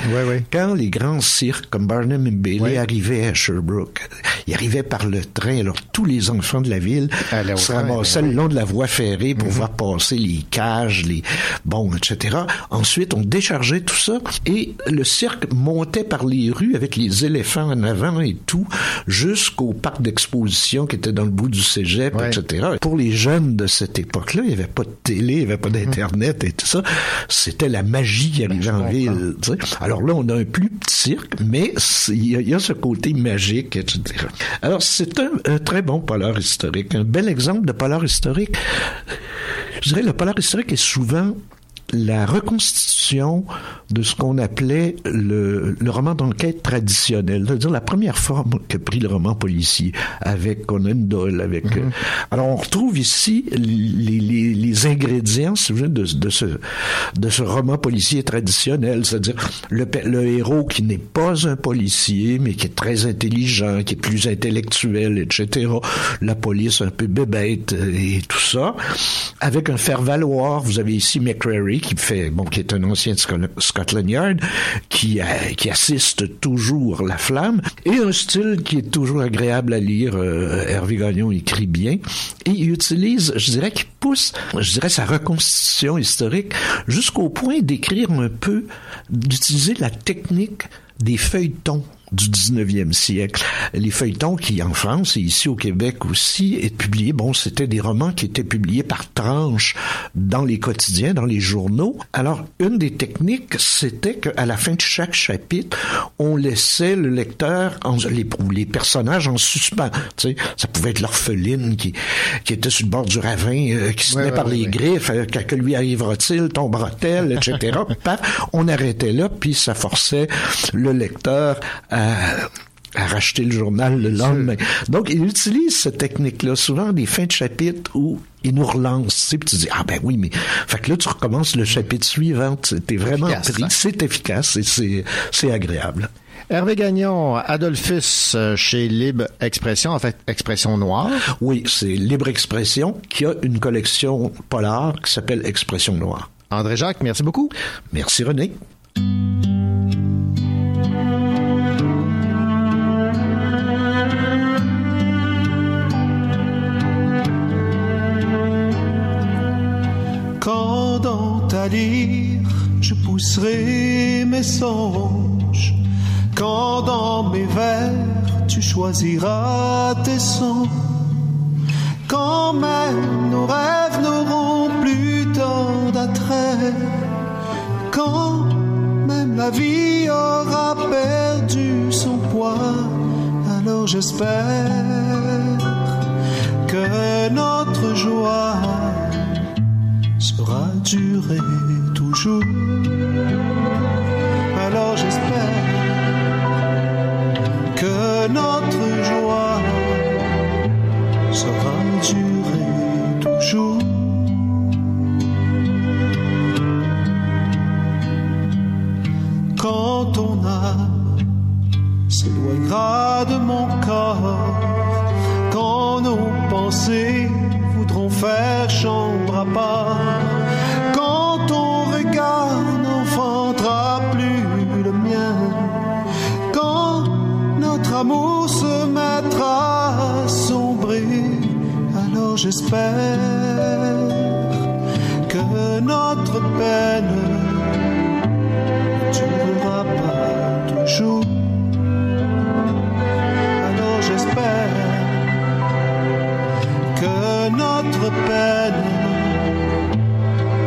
Quand les grands cirques comme Barnum et Bailey arrivaient à Sherbrooke, ils arrivaient par le train, alors tous les enfants de la ville se train, ramassaient ben le long de la voie ferrée pour voir passer les cages, les bon, etc. Ensuite, on déchargeait tout ça et le cirque montait par les rues avec les éléphants en avant et tout jusqu'au parc d'exposition qui était dans le bout du cégep, etc. Pour les jeunes de cette époque-là, il n'y avait pas de télé, il n'y avait pas d'internet et tout ça. C'était la magie arrivait en ville. tu sais. Alors là, on a un plus petit cirque, mais il y, a- il y a ce côté magique, etc. Alors c'est un, un très bon polar historique, un bel exemple de polar historique. Je dirais le polar historique est souvent la reconstitution de ce qu'on appelait le, le roman d'enquête traditionnel, c'est-à-dire la première forme que prit le roman policier avec Conan Doyle. Avec, euh, alors on retrouve ici les, les, les ingrédients, si vous voulez, de, de ce de ce roman policier traditionnel, c'est-à-dire le, le héros qui n'est pas un policier, mais qui est très intelligent, qui est plus intellectuel, etc. La police un peu bébête euh, et tout ça, avec un faire-valoir. Vous avez ici McCrary qui fait, bon, qui est un ancien de Sco- Scotland Yard, qui, euh, qui assiste toujours la flamme, et un style qui est toujours agréable à lire. Euh, Hervé Gagnon écrit bien, et il utilise, je dirais, qu'il pousse, je dirais, sa reconstitution historique jusqu'au point d'écrire un peu, d'utiliser la technique des feuilletons du 19e siècle. Les feuilletons qui, en France et ici au Québec aussi, est publié, bon, c'était des romans qui étaient publiés par tranches dans les quotidiens, dans les journaux. Alors, une des techniques, c'était qu'à la fin de chaque chapitre, on laissait le lecteur, en, les, personnages en suspens. Tu sais, ça pouvait être l'orpheline qui, qui était sur le bord du ravin, euh, qui se tenait ouais, par ouais, les griffes, euh, que, que lui arrivera-t-il, tombera-t-elle, etc. *laughs* Paf, on arrêtait là, puis ça forçait le lecteur à à racheter le journal le lendemain. Donc, il utilise cette technique-là, souvent des fins de chapitre où il nous relance, tu sais, puis tu dis, ah ben oui, mais, fait que là, tu recommences le chapitre suivant, t'es vraiment Efficace, pris, hein? c'est efficace et c'est, c'est agréable. Hervé Gagnon, Adolphus euh, chez Libre Expression, en fait, Expression Noire. Oui, c'est Libre Expression qui a une collection polar qui s'appelle Expression Noire. André Jacques, merci beaucoup. Merci René. Je pousserai mes songes, quand dans mes vers tu choisiras tes sons, quand même nos rêves n'auront plus tant d'attrait, quand même la vie aura perdu son poids, alors j'espère que notre joie sera durer toujours. Alors j'espère que notre joie sera durer toujours. Quand ton âme s'éloignera de mon corps, quand nos pensées faire chambre à part, quand ton regard n'enfantera plus le mien, quand notre amour se mettra à sombrer, alors j'espère que notre peine ne durera pas toujours. Notre peine.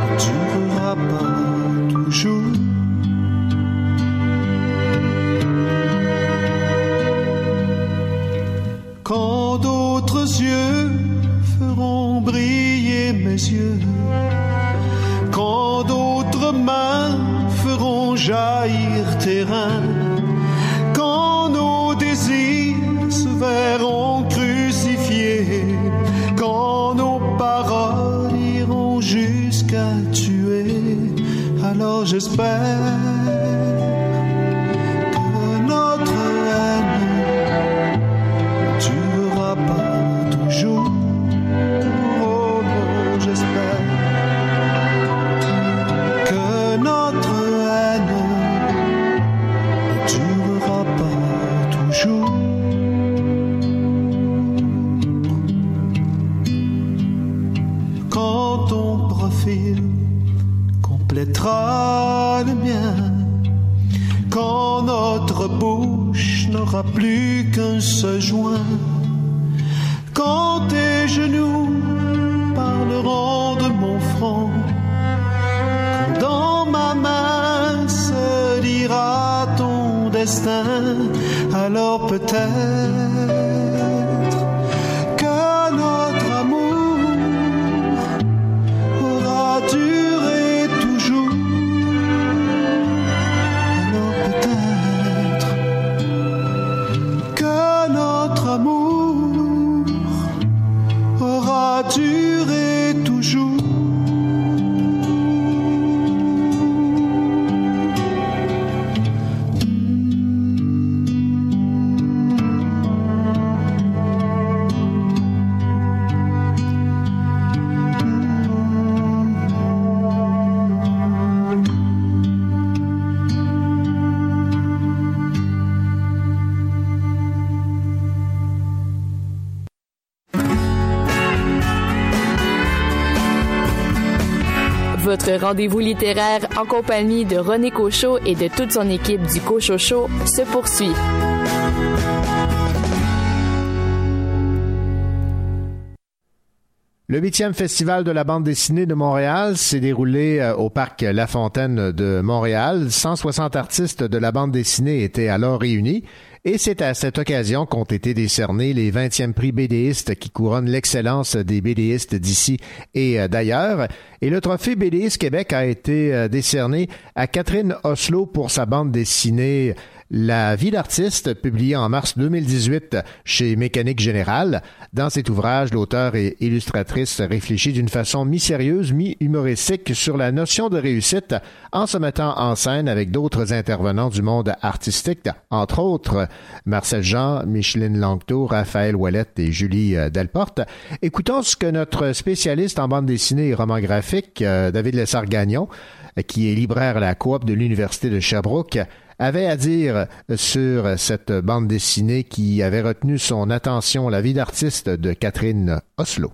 Ne durera pas toujours. Quand d'autres yeux feront briller mes yeux, quand d'autres mains feront jaillir tes j'espère bouche n'aura plus qu'un seul joint, quand tes genoux parleront de mon front, quand dans ma main se lira ton destin, alors peut-être rendez-vous littéraire en compagnie de René Cochot et de toute son équipe du Cochocho se poursuit. Le huitième festival de la bande dessinée de Montréal s'est déroulé euh, au parc La Fontaine de Montréal. 160 artistes de la bande dessinée étaient alors réunis et c'est à cette occasion qu'ont été décernés les 20e prix BDistes qui couronnent l'excellence des BDistes d'ici et euh, d'ailleurs. Et le trophée BDiste Québec a été euh, décerné à Catherine Oslo pour sa bande dessinée la vie d'artiste, publié en mars 2018 chez Mécanique Générale. Dans cet ouvrage, l'auteur et illustratrice réfléchit d'une façon mi-sérieuse, mi-humoristique sur la notion de réussite en se mettant en scène avec d'autres intervenants du monde artistique, entre autres Marcel Jean, Micheline Langto, Raphaël Ouellette et Julie euh, Delporte. Écoutons ce que notre spécialiste en bande dessinée et roman graphique, euh, David Lessard-Gagnon, qui est libraire à la coop de l'Université de Sherbrooke, avait à dire sur cette bande dessinée qui avait retenu son attention, La vie d'artiste de Catherine Oslo.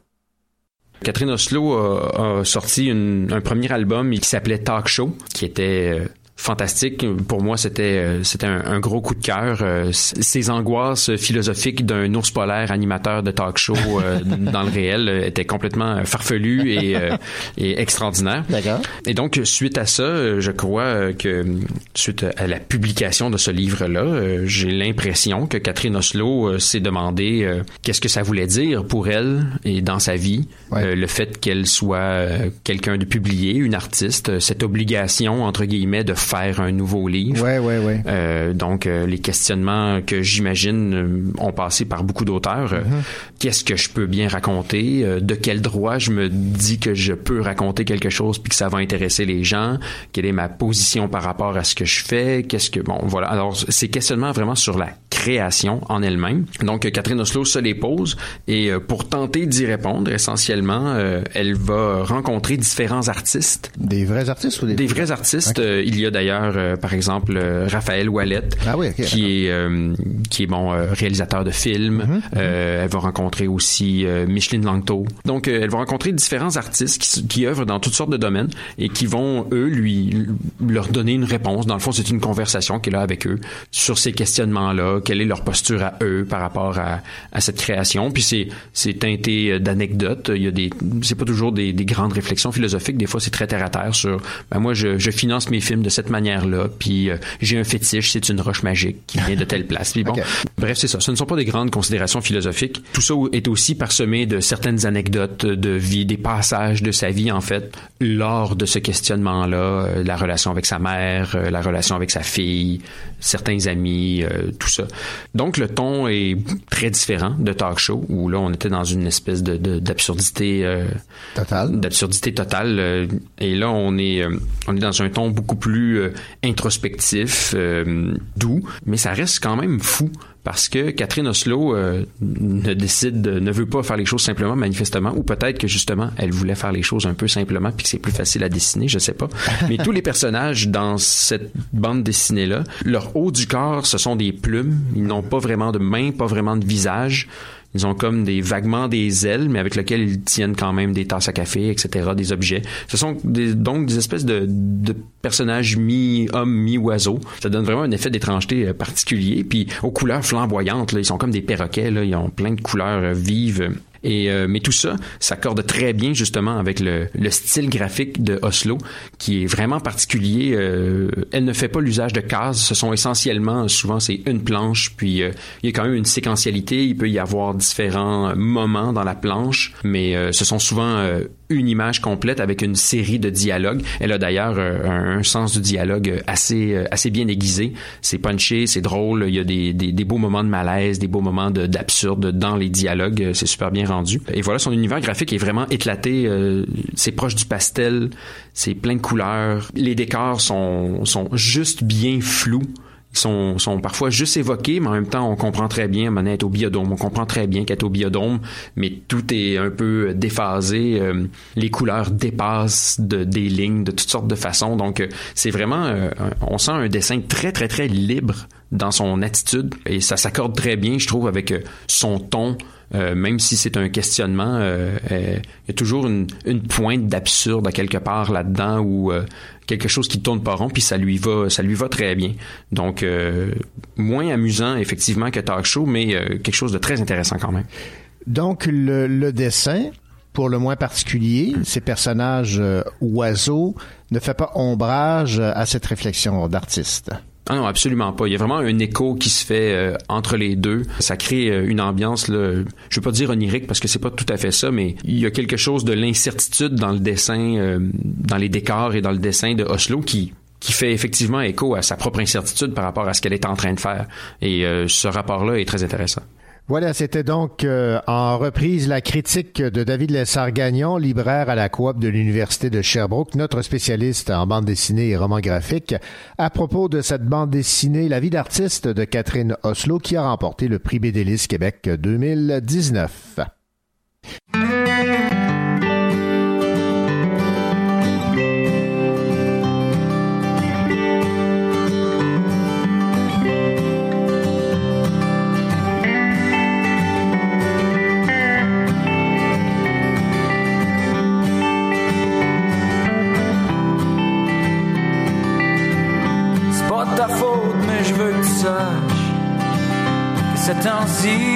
Catherine Oslo a, a sorti un premier album qui s'appelait Talk Show, qui était euh, fantastique. Pour moi, c'était euh, c'était un, un gros coup de cœur. Euh, Ces angoisses philosophiques d'un ours polaire animateur de talk show euh, *laughs* dans le réel étaient complètement farfelues et, et extraordinaires. D'accord. Et donc, suite à ça, je crois que suite à la publication de ce livre-là, j'ai l'impression que Catherine Oslo s'est demandé qu'est-ce que ça voulait dire pour elle et dans sa vie, le fait qu'elle soit quelqu'un de publié, une artiste, cette obligation entre guillemets de faire un nouveau livre. Ouais, ouais, ouais. Euh, donc, euh, les questionnements que j'imagine euh, ont passé par beaucoup d'auteurs. Euh, Qu'est-ce que je peux bien raconter? Euh, de quel droit je me dis que je peux raconter quelque chose puis que ça va intéresser les gens? Quelle est ma position par rapport à ce que je fais? Qu'est-ce que... Bon, voilà. Alors, ces questionnements vraiment sur la création en elle-même. Donc, Catherine Oslo se les pose et euh, pour tenter d'y répondre, essentiellement, euh, elle va rencontrer différents artistes. Des vrais artistes ou des... Des vrais artistes. Euh, il y a d'ailleurs, euh, par exemple, euh, Raphaël Ouellette, Ah oui, ok, qui est euh, qui est bon euh, réalisateur de films. Mhm, Euh, elle va rencontrer aussi euh, Micheline Langto. Donc, euh, elle va rencontrer différents artistes qui, qui œuvrent dans toutes sortes de domaines et qui vont eux lui leur donner une réponse. Dans le fond, c'est une conversation qu'elle a avec eux sur ces questionnements-là. Quelle est leur posture à eux par rapport à, à cette création? Puis c'est c'est teinté euh, d'anecdotes. Il y a des c'est pas toujours des, des grandes réflexions philosophiques. Des fois, c'est très terre à terre sur ben moi je, je finance mes films de cette manière-là. Puis euh, j'ai un fétiche, c'est une roche magique qui vient de telle place. Puis bon, *laughs* bref, c'est ça. Ce ne sont pas des grandes considérations philosophiques. Tout ça est aussi parsemé de certaines anecdotes de vie, des passages de sa vie en fait lors de ce questionnement-là, euh, la relation avec sa mère, euh, la relation avec sa fille, certains amis, tout ça. Donc le ton est très différent de talk show où là on était dans une espèce de d'absurdité euh, Total. d'absurdité totale et là on est on est dans un ton beaucoup plus euh, introspectif euh, doux mais ça reste quand même fou parce que Catherine Oslo euh, ne décide de- ne veut pas faire les choses simplement manifestement ou peut-être que justement elle voulait faire les choses un peu simplement puis que c'est plus facile à dessiner je sais pas. *laughs* Mais tous les personnages dans cette bande dessinée là leur haut du corps ce sont des plumes. Ils n'ont pas vraiment de mains pas vraiment de visage ils ont comme des vaguement des ailes, mais avec lesquelles ils tiennent quand même des tasses à café, etc., des objets. Ce sont des- donc des espèces de, de personnages mi-homme, mi-oiseau. Ça donne vraiment un effet d'étrangeté euh, particulier. Puis aux couleurs flamboyantes, là, ils sont comme des perroquets, là, ils ont plein de couleurs euh, vives. Et euh, mais tout ça s'accorde très bien justement avec le, le style graphique de Oslo, qui est vraiment particulier. Euh, elle ne fait pas l'usage de cases. Ce sont essentiellement, souvent, c'est une planche. Puis euh, il y a quand même une séquentialité. Il peut y avoir différents moments dans la planche, mais euh, ce sont souvent euh, une image complète avec une série de dialogues. Elle a d'ailleurs euh, un, sens du dialogue assez euh, assez bien aiguisé. C'est punché, c'est drôle. Il y a des, des, des beaux moments de malaise, des beaux moments de- d'absurde dans les dialogues. C'est super bien rendu. Et voilà, son univers graphique est vraiment éclaté. euh, c'est proche du pastel. C'est plein de couleurs. Les décors sont sont juste bien flous. Sont, parfois juste évoqués, mais en même temps, on comprend très bien, est au biodôme, on comprend très bien qu'elle est au biodôme, mais tout est un peu déphasé. euh, les couleurs dépassent de, des lignes de toutes sortes de façons. Donc, euh, c'est vraiment, euh, on sent un dessin très, très, très libre dans son attitude et ça s'accorde très bien, je trouve, avec son ton Euh, même si c'est un questionnement, euh, euh, il y a toujours une, pointe d'absurde à quelque part là-dedans ou quelque chose qui tourne pas rond, puis ça lui va, ça lui va très bien. Donc moins amusant effectivement que talk show, mais quelque chose de très intéressant quand même. Donc, le, le dessin, pour le moins particulier, ces personnages oiseaux, ne fait pas ombrage à cette réflexion d'artiste. Ah non, absolument pas. Il y a vraiment un écho qui se fait euh, entre les deux. Ça crée euh, une ambiance, là, je veux pas dire onirique parce que c'est pas tout à fait ça, mais il y a quelque chose de l'incertitude dans le dessin, euh, dans les décors et dans le dessin de Oslo qui qui fait effectivement écho à sa propre incertitude par rapport à ce qu'elle est en train de faire. Et ce rapport-là est très intéressant. Voilà, c'était donc euh, en reprise la critique de David Lessard-Gagnon, libraire à la coop de l'Université de Sherbrooke, notre spécialiste en bande dessinée et roman graphique, à propos de cette bande dessinée La vie d'artiste de Catherine Oslo qui a remporté le prix Bédélis Québec 2019. Ces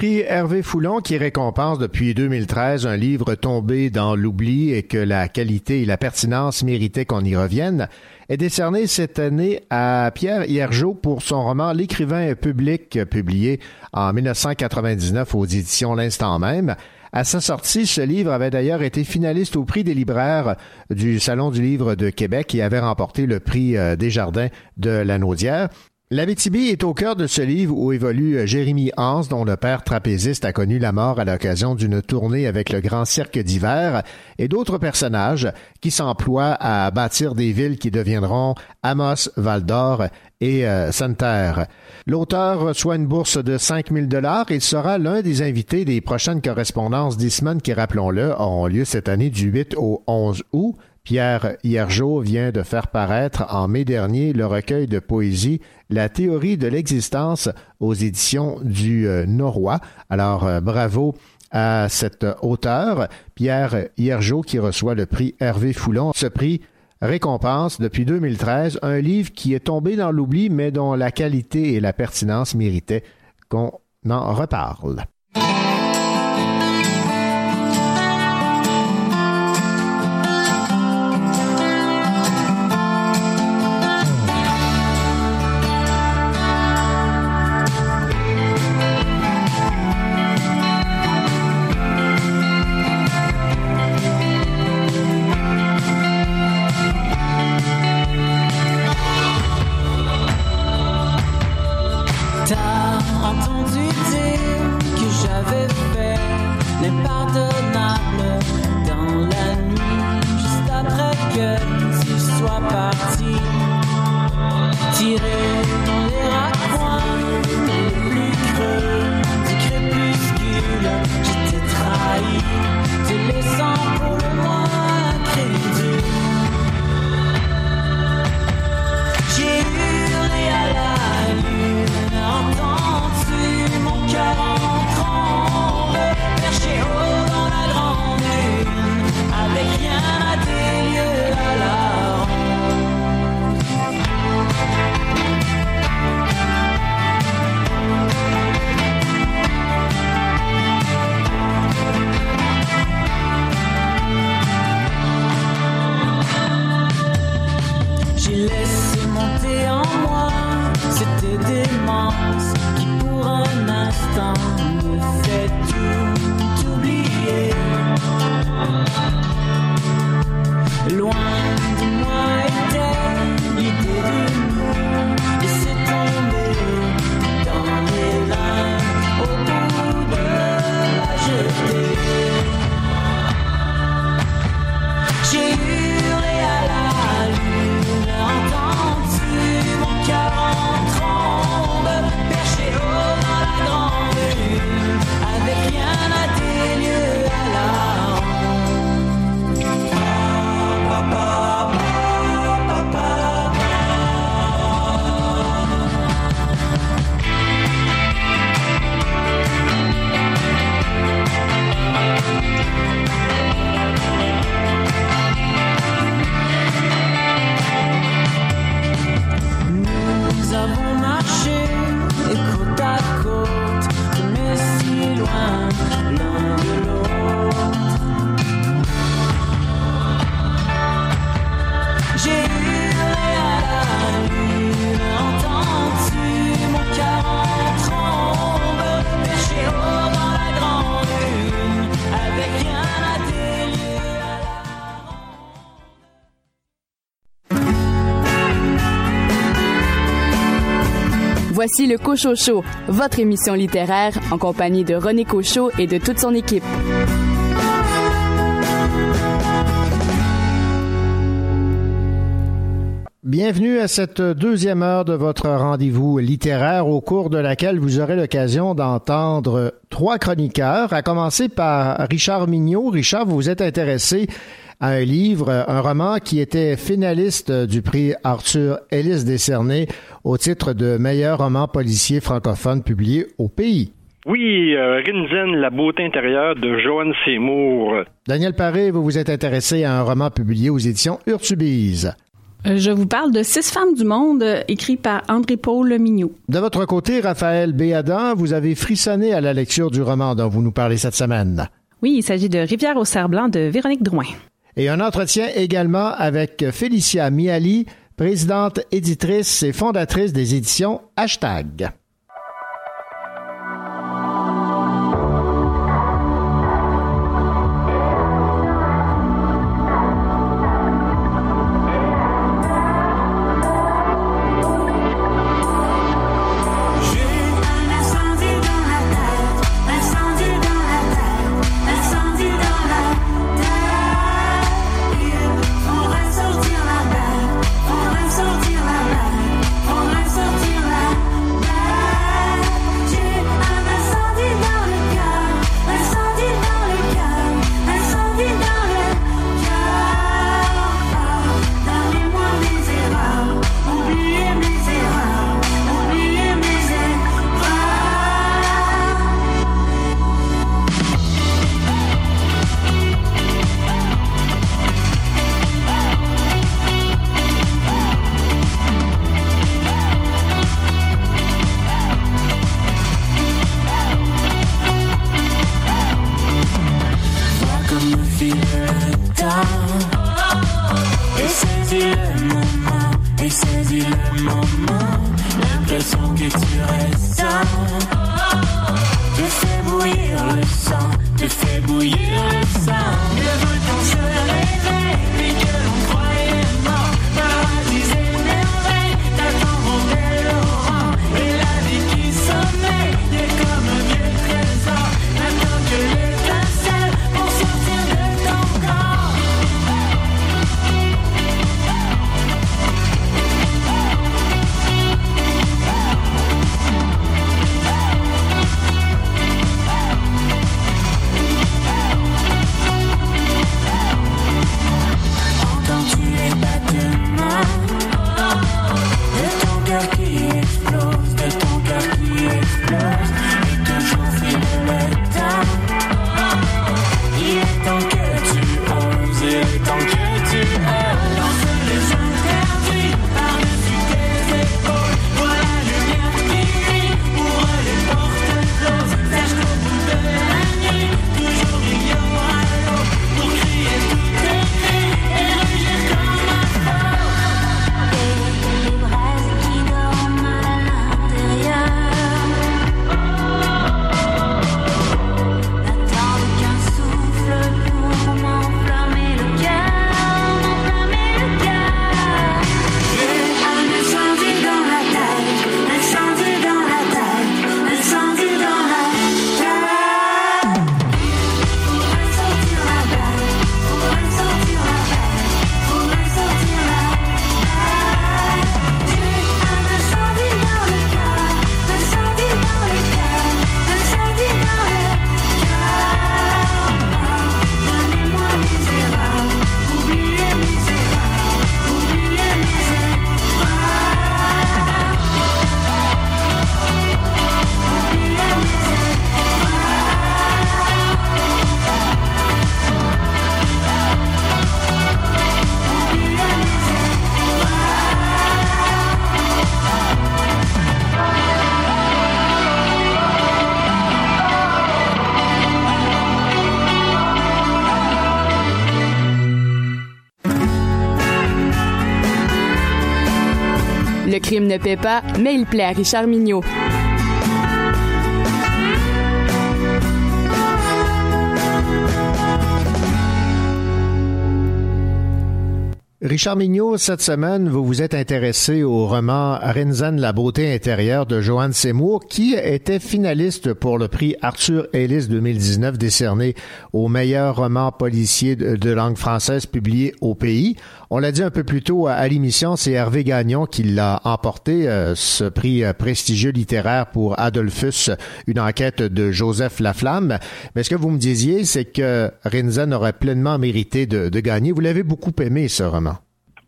prix Hervé Foulon, qui récompense depuis 2013 un livre tombé dans l'oubli et que la qualité et la pertinence méritaient qu'on y revienne, est décerné cette année à Pierre Hiergeau pour son roman L'écrivain public, publié en 1999 aux éditions L'Instant même. À sa sortie, ce livre avait d'ailleurs été finaliste au prix des libraires du Salon du livre de Québec et avait remporté le prix euh, Desjardins de la Naudière. L'Abitibi est au cœur de ce livre où évolue Jérémy Hans, dont le père trapéziste a connu la mort à l'occasion d'une tournée avec le Grand Cirque d'hiver, et d'autres personnages qui s'emploient à bâtir des villes qui deviendront Amos, Val d'Or et euh, sanitaires. L'auteur reçoit une bourse de 5 000 dollars. Il sera l'un des invités des prochaines correspondances d'Eastman qui, rappelons-le, auront lieu cette année du 8 au 11 août. Pierre Hiergeau vient de faire paraître en mai dernier le recueil de poésie La théorie de l'existence aux éditions du euh, Norrois. Alors, euh, bravo à cet auteur, Pierre Hiergeau, qui reçoit le prix Hervé Foulon. Ce prix récompense depuis 2013 un livre qui est tombé dans l'oubli, mais dont la qualité et la pertinence méritaient qu'on en reparle. Voici le Cochocho, votre émission littéraire en compagnie de René Cochot et de toute son équipe. Bienvenue à cette deuxième heure de votre rendez-vous littéraire au cours de laquelle vous aurez l'occasion d'entendre trois chroniqueurs, à commencer par Richard Mignot. Richard, vous vous êtes intéressé à un livre, un roman qui était finaliste du prix Arthur Ellis décerné au titre de meilleur roman policier francophone publié au pays. Oui, euh, Rinzen, La beauté intérieure de Joanne Seymour. Daniel Paré, vous vous êtes intéressé à un roman publié aux éditions Urtubise. Euh, Je vous parle de Six femmes du monde, euh, écrit par André-Paul Mignot. De votre côté, Raphaël Béadan, vous avez frissonné à la lecture du roman dont vous nous parlez cette semaine. Oui, il s'agit de Rivière au cerf blanc de Véronique Drouin. Et un entretien également avec Félicia Miali, présidente, éditrice et fondatrice des éditions Hashtag. Pas, mais il plaît à Richard Mignot. Richard Mignot, cette semaine, vous vous êtes intéressé au roman Rinzen, la beauté intérieure de Joanne Seymour, qui était finaliste pour le prix Arthur Ellis 2019 décerné au meilleur roman policier de, langue française publié au pays. On l'a dit un peu plus tôt à, l'émission, c'est Hervé Gagnon qui l'a emporté, euh, ce prix euh, prestigieux littéraire pour Adolphus, une enquête de Joseph Laflamme. Mais ce que vous me disiez, c'est que Rinzen aurait pleinement mérité de gagner. Vous l'avez beaucoup aimé, ce roman.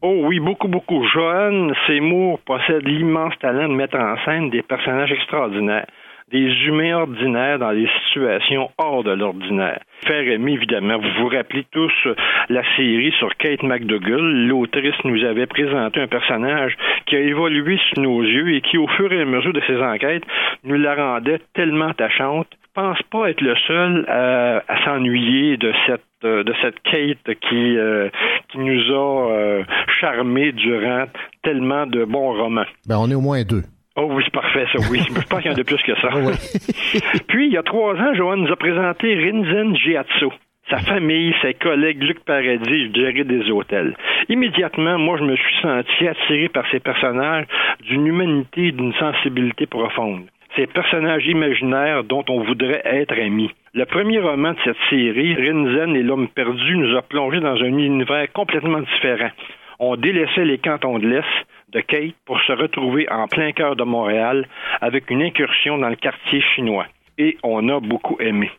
Oh oui, beaucoup, beaucoup. Joanne Seymour possède l'immense talent de mettre en scène des personnages extraordinaires, des humains ordinaires dans des situations hors de l'ordinaire. Faire aimer, évidemment. Vous vous rappelez tous euh, la série sur Kate McDougall. L'autrice nous avait présenté un personnage qui a évolué sous nos yeux et qui, au fur et à mesure de ses enquêtes, nous la rendait tellement attachante. Je pense pas être le seul à, à s'ennuyer de cette euh, Kate qui euh, qui nous a euh, charmés durant tellement de bons romans. Ben, on est au moins deux. Oh oui, c'est parfait, ça, oui. Je pense qu'il y en a plus que ça. *laughs* Puis, il y a trois ans, Joanne nous a présenté Rinzen Giazzo. Sa famille, ses collègues, Luc Paradis, gérer des hôtels. Immédiatement, moi, je me suis senti attiré par ces personnages d'une humanité et d'une sensibilité profonde. Ces personnages imaginaires dont on voudrait être amis. Le premier roman de cette série, Rinzen et l'homme perdu, nous a plongé dans un univers complètement différent. On délaissait les cantons de l'Est de Kate pour se retrouver en plein cœur de Montréal avec une incursion dans le quartier chinois. Et on a beaucoup aimé.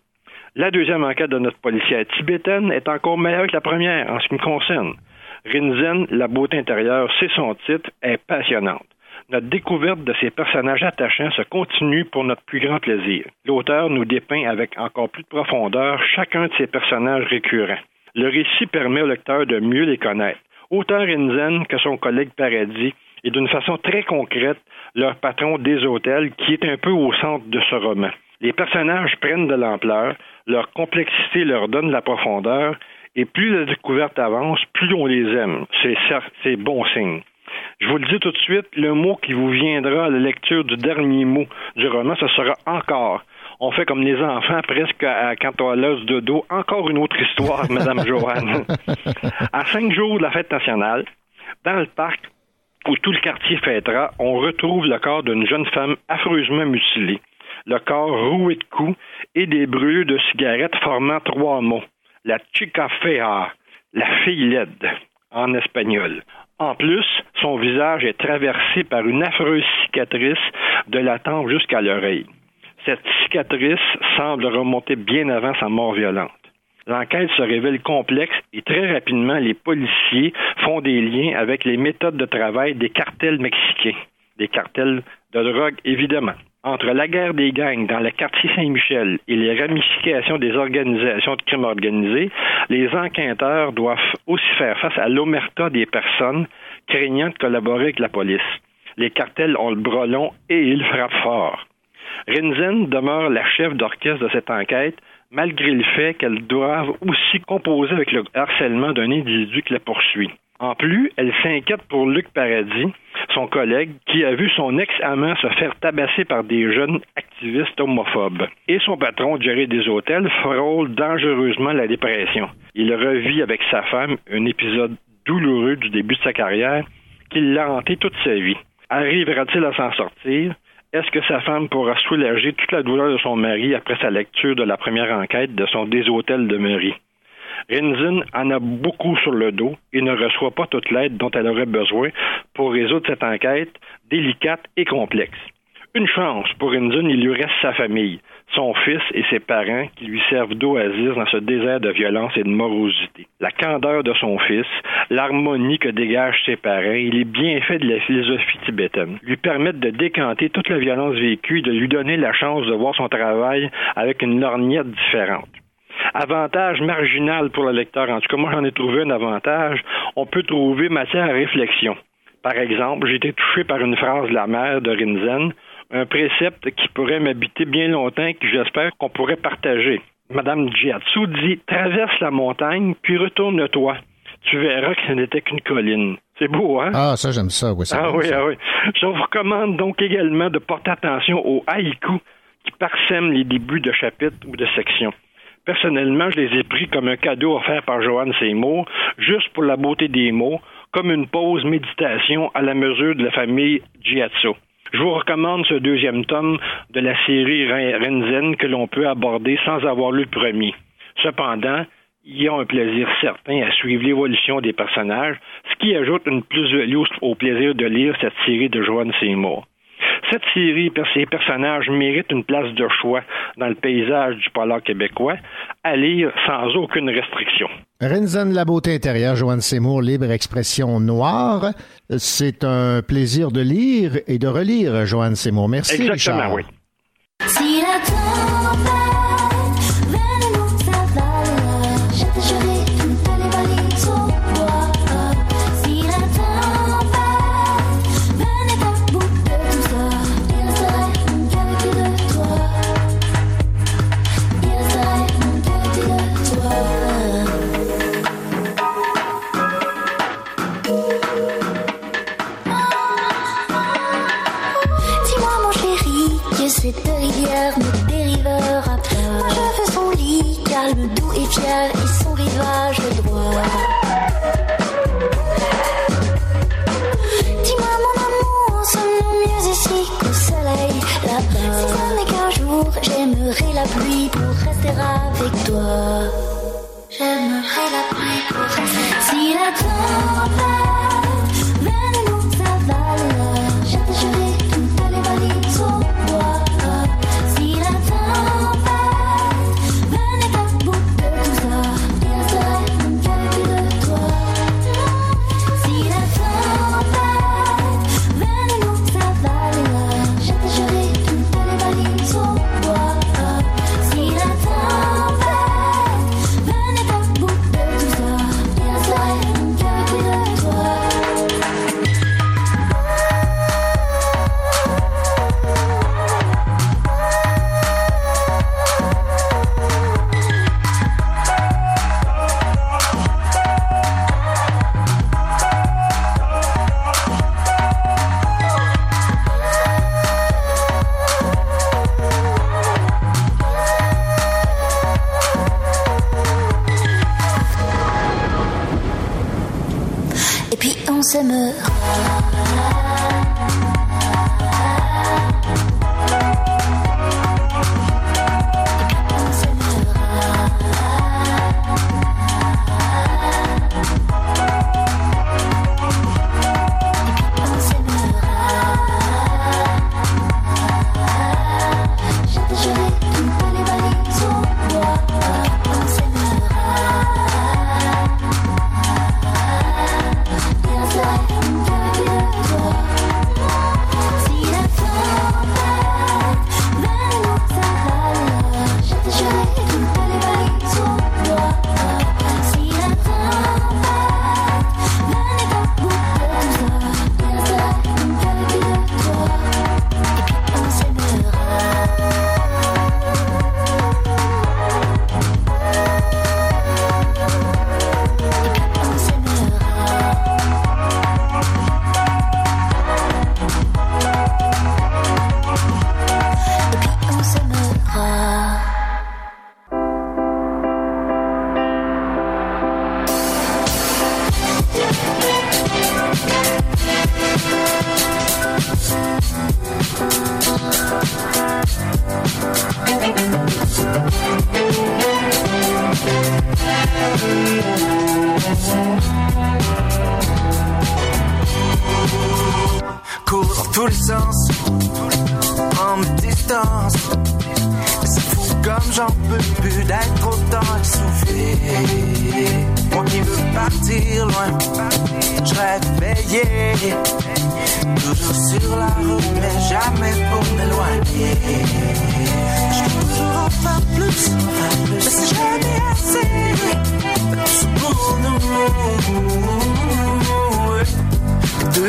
La deuxième enquête de notre policière tibétaine est encore meilleure que la première en ce qui me concerne. Rinzen, la beauté intérieure, c'est son titre, est passionnante. Notre découverte de ces personnages attachants se continue pour notre plus grand plaisir. L'auteur nous dépeint avec encore plus de profondeur chacun de ces personnages récurrents. Le récit permet au lecteur de mieux les connaître. Autant Rinzen que son collègue Paradis et d'une façon très concrète leur patron des hôtels qui est un peu au centre de ce roman. Les personnages prennent de l'ampleur, leur complexité leur donne de la profondeur Et plus la découverte avance, plus on les aime. C'est cer- c'est bon signe. Je vous le dis tout de suite, le mot qui vous viendra à la lecture du dernier mot du roman, ce sera encore. On fait comme les enfants presque à- quand on a de dos. Encore une autre histoire, *laughs* Madame Joanne. À cinq jours de la fête nationale, dans le parc où tout le quartier fêtera, on retrouve le corps d'une jeune femme affreusement mutilée. Le corps roué de coups et des brûlures de cigarettes formant trois mots. La chica fea, la fille laide, en espagnol. En plus, son visage est traversé par une affreuse cicatrice de la tempe jusqu'à l'oreille. Cette cicatrice semble remonter bien avant sa mort violente. L'enquête se révèle complexe et très rapidement, les policiers font des liens avec les méthodes de travail des cartels mexicains, des cartels de drogue évidemment. Entre la guerre des gangs dans le quartier Saint-Michel et les ramifications des organisations de crime organisé, les enquêteurs doivent aussi faire face à l'omerta des personnes craignant de collaborer avec la police. Les cartels ont le bras long et ils frappent fort. Rinzen demeure la chef d'orchestre de cette enquête, malgré le fait qu'elle doive aussi composer avec le harcèlement d'un individu qui la poursuit. En plus, elle s'inquiète pour Luc Paradis, son collègue, qui a vu son ex-amant se faire tabasser par des jeunes activistes homophobes. Et son patron, Jerry Deshôtels, frôle dangereusement la dépression. Il revit avec sa femme un épisode douloureux du début de sa carrière qui l'a hanté toute sa vie. Arrivera-t-il à s'en sortir? Est-ce que sa femme pourra soulager toute la douleur de son mari après sa lecture de la première enquête de son déshôtel de Murray? Rinzin en a beaucoup sur le dos et ne reçoit pas toute l'aide dont elle aurait besoin pour résoudre cette enquête délicate et complexe. Une chance pour Rinzin, il lui reste sa famille, son fils et ses parents qui lui servent d'oasis dans ce désert de violence et de morosité. La candeur de son fils, l'harmonie que dégagent ses parents et les bienfaits de la philosophie tibétaine lui permettent de décanter toute la violence vécue et de lui donner la chance de voir son travail avec une lorgnette différente. Avantage marginal pour le lecteur. En tout cas, moi, j'en ai trouvé un avantage. On peut trouver matière à réflexion. Par exemple, j'ai été touché par une phrase de la mère de Rinzen, un précepte qui pourrait m'habiter bien longtemps et que j'espère qu'on pourrait partager. Madame Jiatsu dit Traverse la montagne, puis retourne-toi. Tu verras que ce n'était qu'une colline. C'est beau, hein? Ah, ça, j'aime ça. Oui, Ah bon, oui, ça. ah oui. Je vous recommande donc également de porter attention aux haïkus qui parsèment les débuts de chapitres ou de sections. Personnellement, je les ai pris comme un cadeau offert par Joanne Seymour, juste pour la beauté des mots, comme une pause méditation à la mesure de la famille Giazzo. Je vous recommande ce deuxième tome de la série Ren- Renzen que l'on peut aborder sans avoir lu le premier. Cependant, il y a un plaisir certain à suivre l'évolution des personnages, ce qui ajoute une plus-value au plaisir de lire cette série de Joanne Seymour. Cette série, ces personnages méritent une place de choix dans le paysage du polar québécois, à lire sans aucune restriction. Renzen, la beauté intérieure, Joanne Seymour, libre expression noire. C'est un plaisir de lire et de relire, Joanne Seymour. Merci, Exactement, Richard. oui.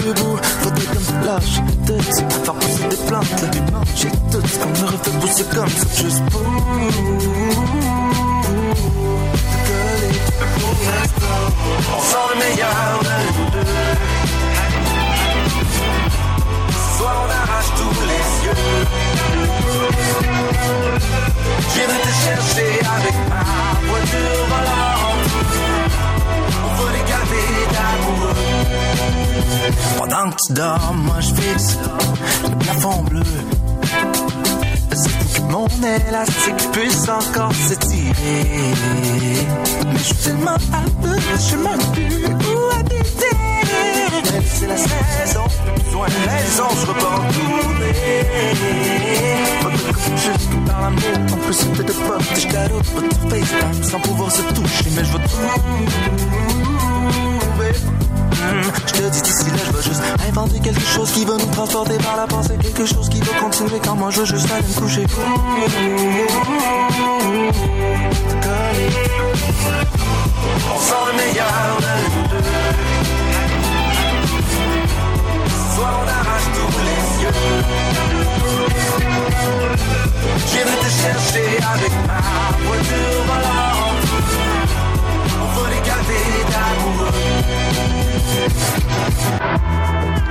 Debout, faudrait comme lâche tout Faire pousser des plantes, là J'ai tout ce qu'on me refait pousser comme ça Juste pour te coller Pour l'instant, on le meilleur de deux. On arrache tous les yeux. J'irai te chercher avec ma voiture volante On va les garder pendant que tu dors, moi je fixe le plafond bleu. C'est que mon élastique puisse encore s'étirer. Mais je suis tellement à bout, je sais même plus où habiter. C'est la saison, besoin de raison, je tournée. Pas coup, juste par l'amour, en plus c'était de pop. Je carotte votre FaceTime sans pouvoir se toucher, mais je veux trouver. Je te dis d'ici là, je veux juste inventer quelque chose qui va nous transporter par la pensée, quelque chose qui va continuer quand moi je veux juste aller me coucher. On sent le meilleur de nous deux. Ce soir on arrache tous les yeux. J'irai te chercher avec ma voiture volante. D'amoureux.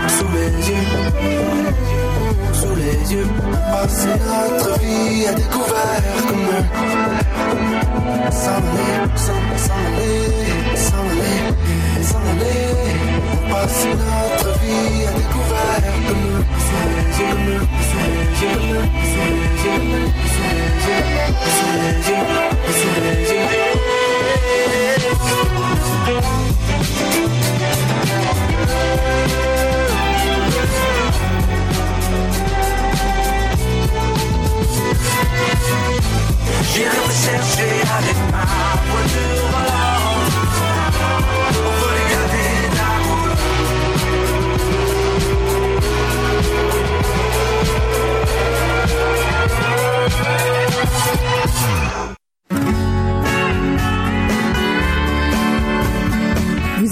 Sous les yeux, sous les yeux, passer notre vie à découvert comme. S'en aller, s'en aller, s'en aller, s'en aller. Passer notre vie à découvert comme. Sous les yeux, sous les yeux, sous les yeux, sous les yeux, sous les yeux, sous les yeux. J'irai chercher avec ma voiture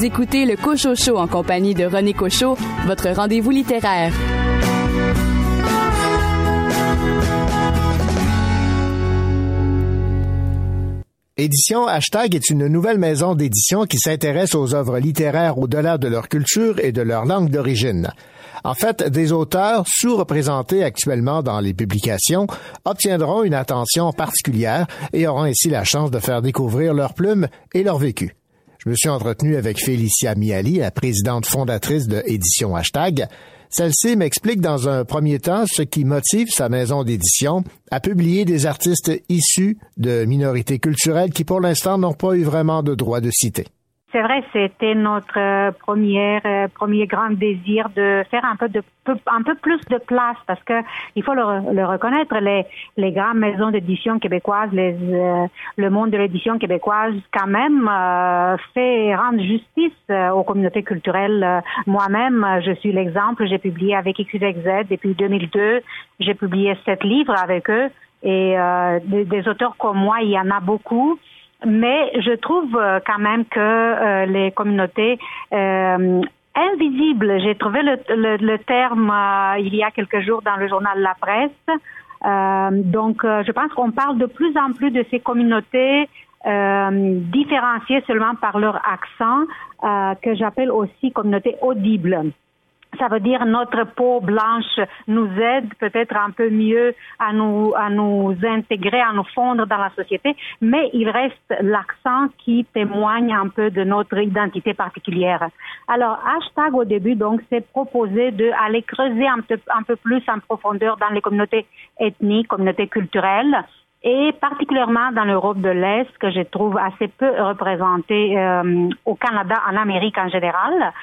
Vous écoutez le Cocho Show en compagnie de René Cocho, votre rendez-vous littéraire. Édition Hashtag est une nouvelle maison d'édition qui s'intéresse aux œuvres littéraires au-delà de leur culture et de leur langue d'origine. En fait, des auteurs sous-représentés actuellement dans les publications obtiendront une attention particulière et auront ainsi la chance de faire découvrir leurs plumes et leur vécu. Je me suis entretenu avec Félicia Miali, la présidente fondatrice de Édition Hashtag. Celle-ci m'explique dans un premier temps ce qui motive sa maison d'édition à publier des artistes issus de minorités culturelles qui pour l'instant n'ont pas eu vraiment de droit de citer. C'est vrai, c'était notre euh, première, euh, premier grand désir de faire un peu de un peu plus de place parce que il faut le, le reconnaître les les grandes maisons d'édition québécoises, les euh, le monde de l'édition québécoise quand même euh, fait rendre justice euh, aux communautés culturelles. Moi-même, je suis l'exemple. J'ai publié avec XYZ depuis 2002. J'ai publié sept livres avec eux et des, des auteurs comme moi, il y en a beaucoup. Mais je trouve euh, quand même que euh, les communautés euh, invisibles, j'ai trouvé le, le, le terme il y a quelques jours dans le journal La Presse. Euh, donc, euh, je pense qu'on parle de plus en plus de ces communautés euh, différenciées seulement par leur accent, que j'appelle aussi communautés audibles. Ça veut dire notre peau blanche nous aide peut-être un peu mieux à nous à nous intégrer, à nous fondre dans la société, mais il reste l'accent qui témoigne un peu de notre identité particulière. Alors hashtag au début donc c'est proposé de aller creuser un peu un peu plus en profondeur dans les communautés ethniques, communautés culturelles et particulièrement dans l'Europe de l'Est que je trouve assez peu représentée euh, au Canada, en Amérique en général.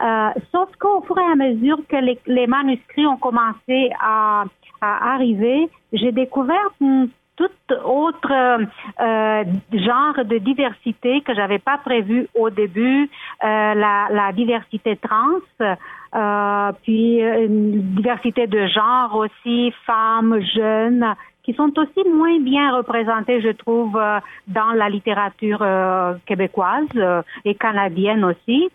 Euh, sauf qu'au fur et à mesure que les, les manuscrits ont commencé à, à arriver, j'ai découvert une tout autre euh, genre de diversité que j'avais pas prévu au début, euh, la, la diversité trans, euh, puis une diversité de genre aussi, femmes, jeunes, qui sont aussi moins bien représentées, je trouve, euh, dans la littérature euh, québécoise euh, et canadienne aussi.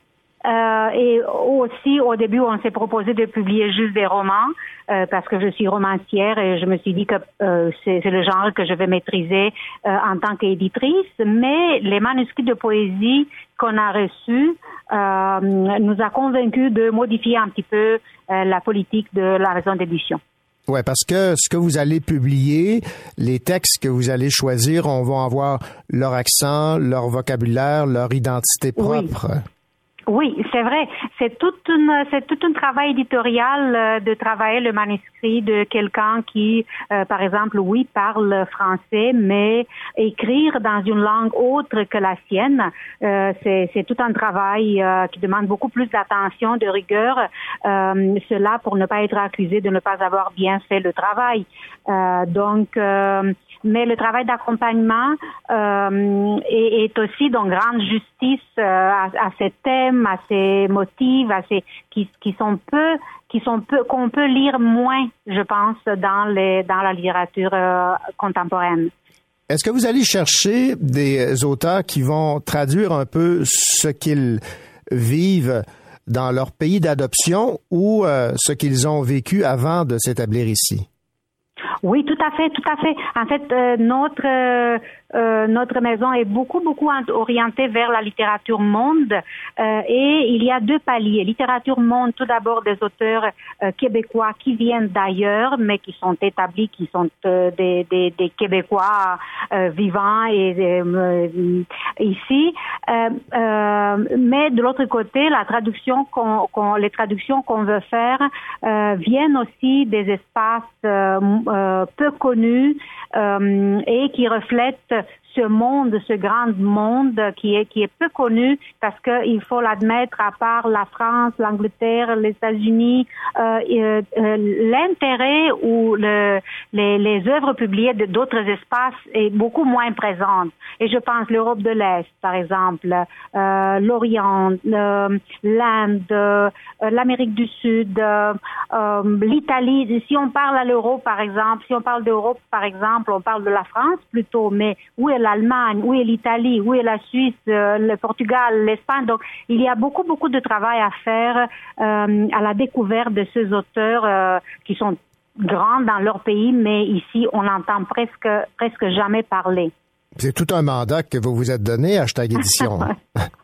Euh, et aussi, au début, on s'est proposé de publier juste des romans euh, parce que je suis romancière et je me suis dit que euh, c'est le genre que je vais maîtriser en tant qu'éditrice. Mais les manuscrits de poésie qu'on a reçus nous a convaincus de modifier un petit peu la politique de la maison d'édition. Ouais, parce que ce que vous allez publier, les textes que vous allez choisir, on va avoir leur accent, leur vocabulaire, leur identité propre. Oui, c'est vrai. C'est toute une, c'est tout un travail éditorial euh, de travailler le manuscrit de quelqu'un qui, euh, par exemple, oui, parle français, mais écrire dans une langue autre que la sienne, euh, c'est, tout un travail euh, qui demande beaucoup plus d'attention, de rigueur. Euh, cela pour ne pas être accusé de ne pas avoir bien fait le travail. Euh, donc, mais le travail d'accompagnement euh, est, aussi d'une grande justice euh, à, ces thèmes, à ces motifs, à ces qui, sont peu, qui sont peu, qu'on peut lire moins, je pense, dans les dans la littérature euh, contemporaine. Est-ce que vous allez chercher des auteurs qui vont traduire un peu ce qu'ils vivent dans leur pays d'adoption ou ce qu'ils ont vécu avant de s'établir ici? Oui, tout à fait, tout à fait. En fait, euh, notre euh, notre maison est beaucoup beaucoup ent- orientée vers la littérature monde euh, et il y a deux paliers. Littérature monde, tout d'abord des auteurs euh, québécois qui viennent d'ailleurs, mais qui sont établis, qui sont euh, des, des, des Québécois euh, vivants et ici. Mais de l'autre côté, la traduction qu'on, qu'on- les traductions qu'on veut faire viennent aussi des espaces peu connus et qui reflètent ce monde, ce grand monde qui est qui est peu connu parce que il faut l'admettre à part la France, l'Angleterre, les États-Unis, euh, euh, euh, l'intérêt ou le, les, les œuvres publiées d'autres espaces est beaucoup moins présente. Et je pense l'Europe de l'Est, par exemple, l'Orient, l'Inde, l'Amérique du Sud, l'Italie. Si on parle à l'Europe, par exemple, si on parle d'Europe, par exemple, on parle de la France plutôt, mais où est l'Allemagne, où est l'Italie, où est la Suisse, euh, le Portugal, l'Espagne. Donc, il y a beaucoup, beaucoup de travail à faire euh, à la découverte de ces auteurs euh, qui sont grands dans leur pays, mais ici, on n'entend presque, presque jamais parler. C'est tout un mandat que vous vous êtes donné, hashtag édition. *laughs*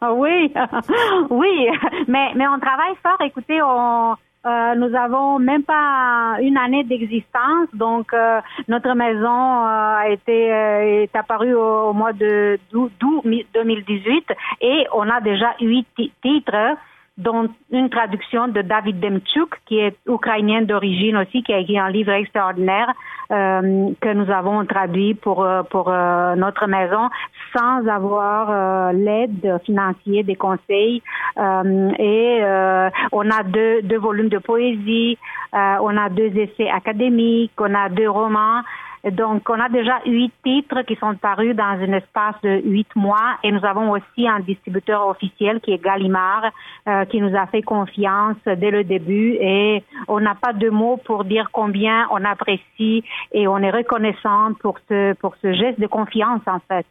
Oui, *laughs* oui, mais mais on travaille fort. Écoutez, on Euh, nous avons même pas une année d'existence, donc euh, notre maison euh, a été euh, est apparue au, mois de d'août d'août mi- 2018 et on a déjà huit ti- titres dont une traduction de David Demchuk, qui est ukrainien d'origine aussi, qui a écrit un livre extraordinaire euh, que nous avons traduit pour euh, pour euh, notre maison sans avoir euh, l'aide financière des conseils. Euh, et euh, on a deux, deux volumes de poésie, on a deux essais académiques, on a deux romans. Donc, on a déjà huit titres qui sont parus dans un espace de huit mois et nous avons aussi un distributeur officiel qui est Gallimard, euh, qui nous a fait confiance dès le début et on n'a pas de mots pour dire combien on apprécie et on est reconnaissant pour ce, pour ce geste de confiance, en fait.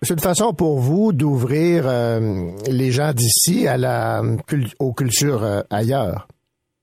C'est une façon pour vous d'ouvrir euh, les gens d'ici à la aux cultures euh, ailleurs?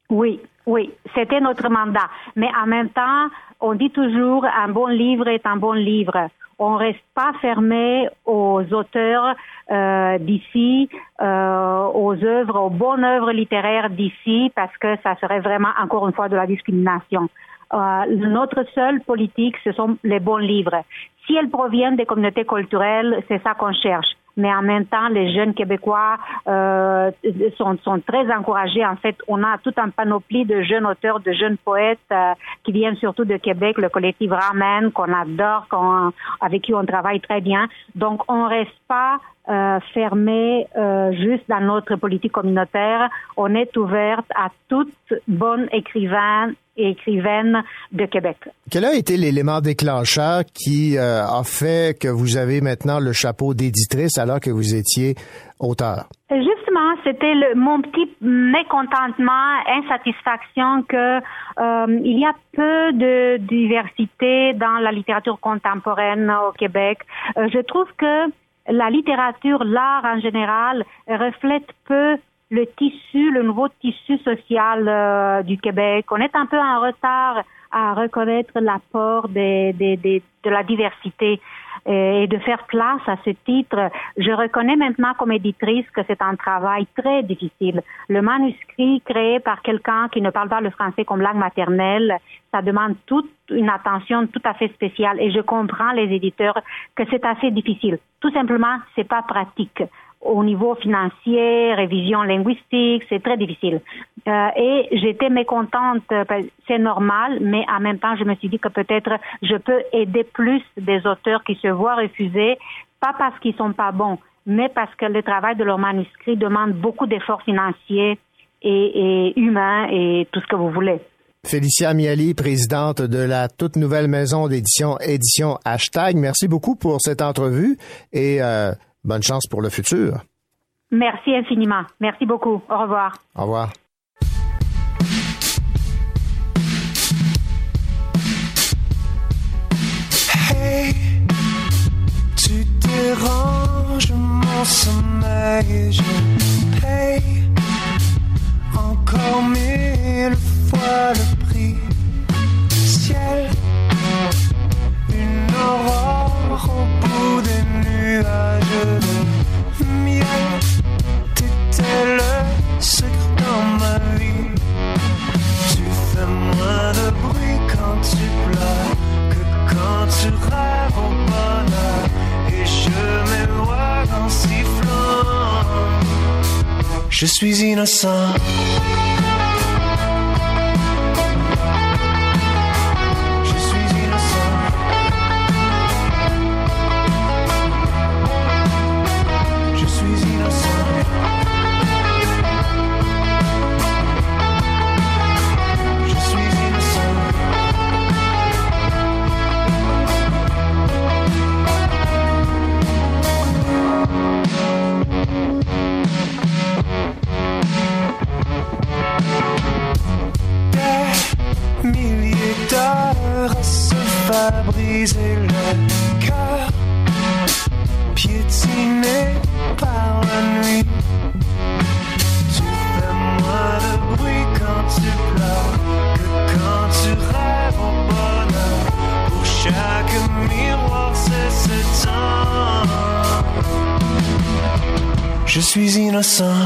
Oui, oui, c'était notre mandat. Mais en même temps, on dit toujours un bon livre est un bon livre. On reste pas fermé aux auteurs euh, d'ici, euh, aux œuvres, aux bonnes œuvres littéraires d'ici, parce que ça serait vraiment encore une fois de la discrimination. Euh, notre seule politique, ce sont les bons livres. Si elles proviennent des communautés culturelles, c'est ça qu'on cherche. Mais en même temps, les jeunes Québécois euh, sont, sont très encouragés. En fait, on a tout un panoplie de jeunes auteurs, de jeunes poètes euh, qui viennent surtout de Québec, le collectif Ramen, qu'on adore, qu'on, avec qui on travaille très bien. Donc, on reste pas euh, fermé euh, juste dans notre politique communautaire. On est ouverte à toute bonne écrivain et écrivaine de Québec. Quel a été l'élément déclencheur qui euh, a fait que vous avez maintenant le chapeau d'éditrice alors que vous étiez auteur? Justement, c'était le, mon petit mécontentement, insatisfaction que euh, il y a peu de diversité dans la littérature contemporaine au Québec. Euh, je trouve que la littérature, l'art en général, reflète peu le tissu, le nouveau tissu social euh, du Québec. On est un peu en retard à reconnaître l'apport de la diversité et de faire place à ce titre. Je reconnais maintenant comme éditrice que c'est un travail très difficile. Le manuscrit créé par quelqu'un qui ne parle pas le français comme langue maternelle, ça demande toute une attention tout à fait spéciale et je comprends les éditeurs que c'est assez difficile. Tout simplement, c'est pas pratique au niveau financier, révision linguistique, c'est très difficile. Euh, et j'étais mécontente, euh, parce- c'est normal, mais en même temps, je me suis dit que peut-être je peux aider plus des auteurs qui se voient refuser, pas parce qu'ils sont pas bons, mais parce que le travail de leur manuscrit demande beaucoup d'efforts financiers et, et humains et tout ce que vous voulez. Félicia Miali, présidente de la toute nouvelle maison d'édition Édition Hashtag. Merci beaucoup pour cette entrevue et euh, bonne chance pour le futur. Merci infiniment. Merci beaucoup. Au revoir. Au revoir. Hey, tu déranges mon sommeil et je paye encore mille fois le prix. Ciel, une aurore au tu rêves au bonheur. Et je m'éloigne en sifflant. Je suis innocent. Faire briser le cœur, piétiné par la nuit. Tu fais moins de bruit quand tu pleures que quand tu rêves au bonheur. Pour chaque miroir, c'est ce temps. Je suis innocent.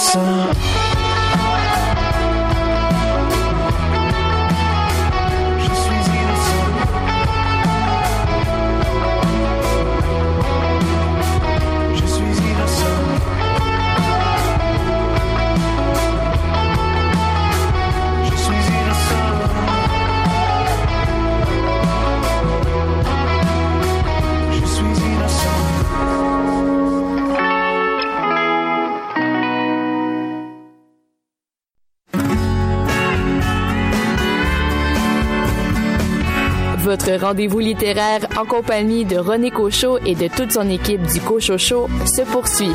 Suis rendez-vous littéraire en compagnie de René Cochot et de toute son équipe du Cochot Show se poursuit.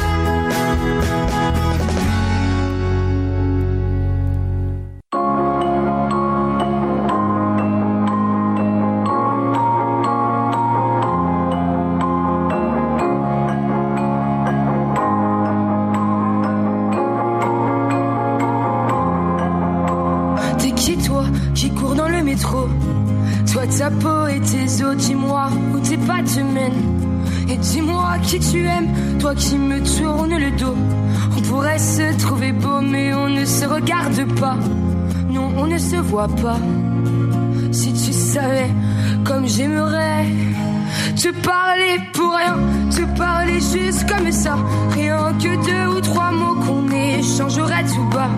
Toi qui me tournes le dos. On pourrait se trouver beau, mais on ne se regarde pas. Non, on ne se voit pas. Si tu savais comme j'aimerais te parler pour rien, te parler juste comme ça. Rien que deux ou trois mots qu'on échangerait tout bas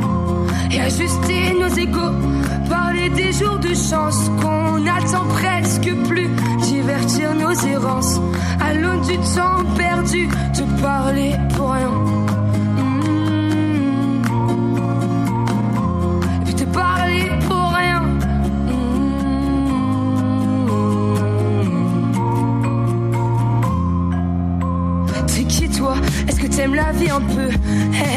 et ajuster nos égaux. Parler des jours de chance qu'on attend presque plus. Divertir nos errances à l'aune du temps perdu. Te parler pour rien. Un peu.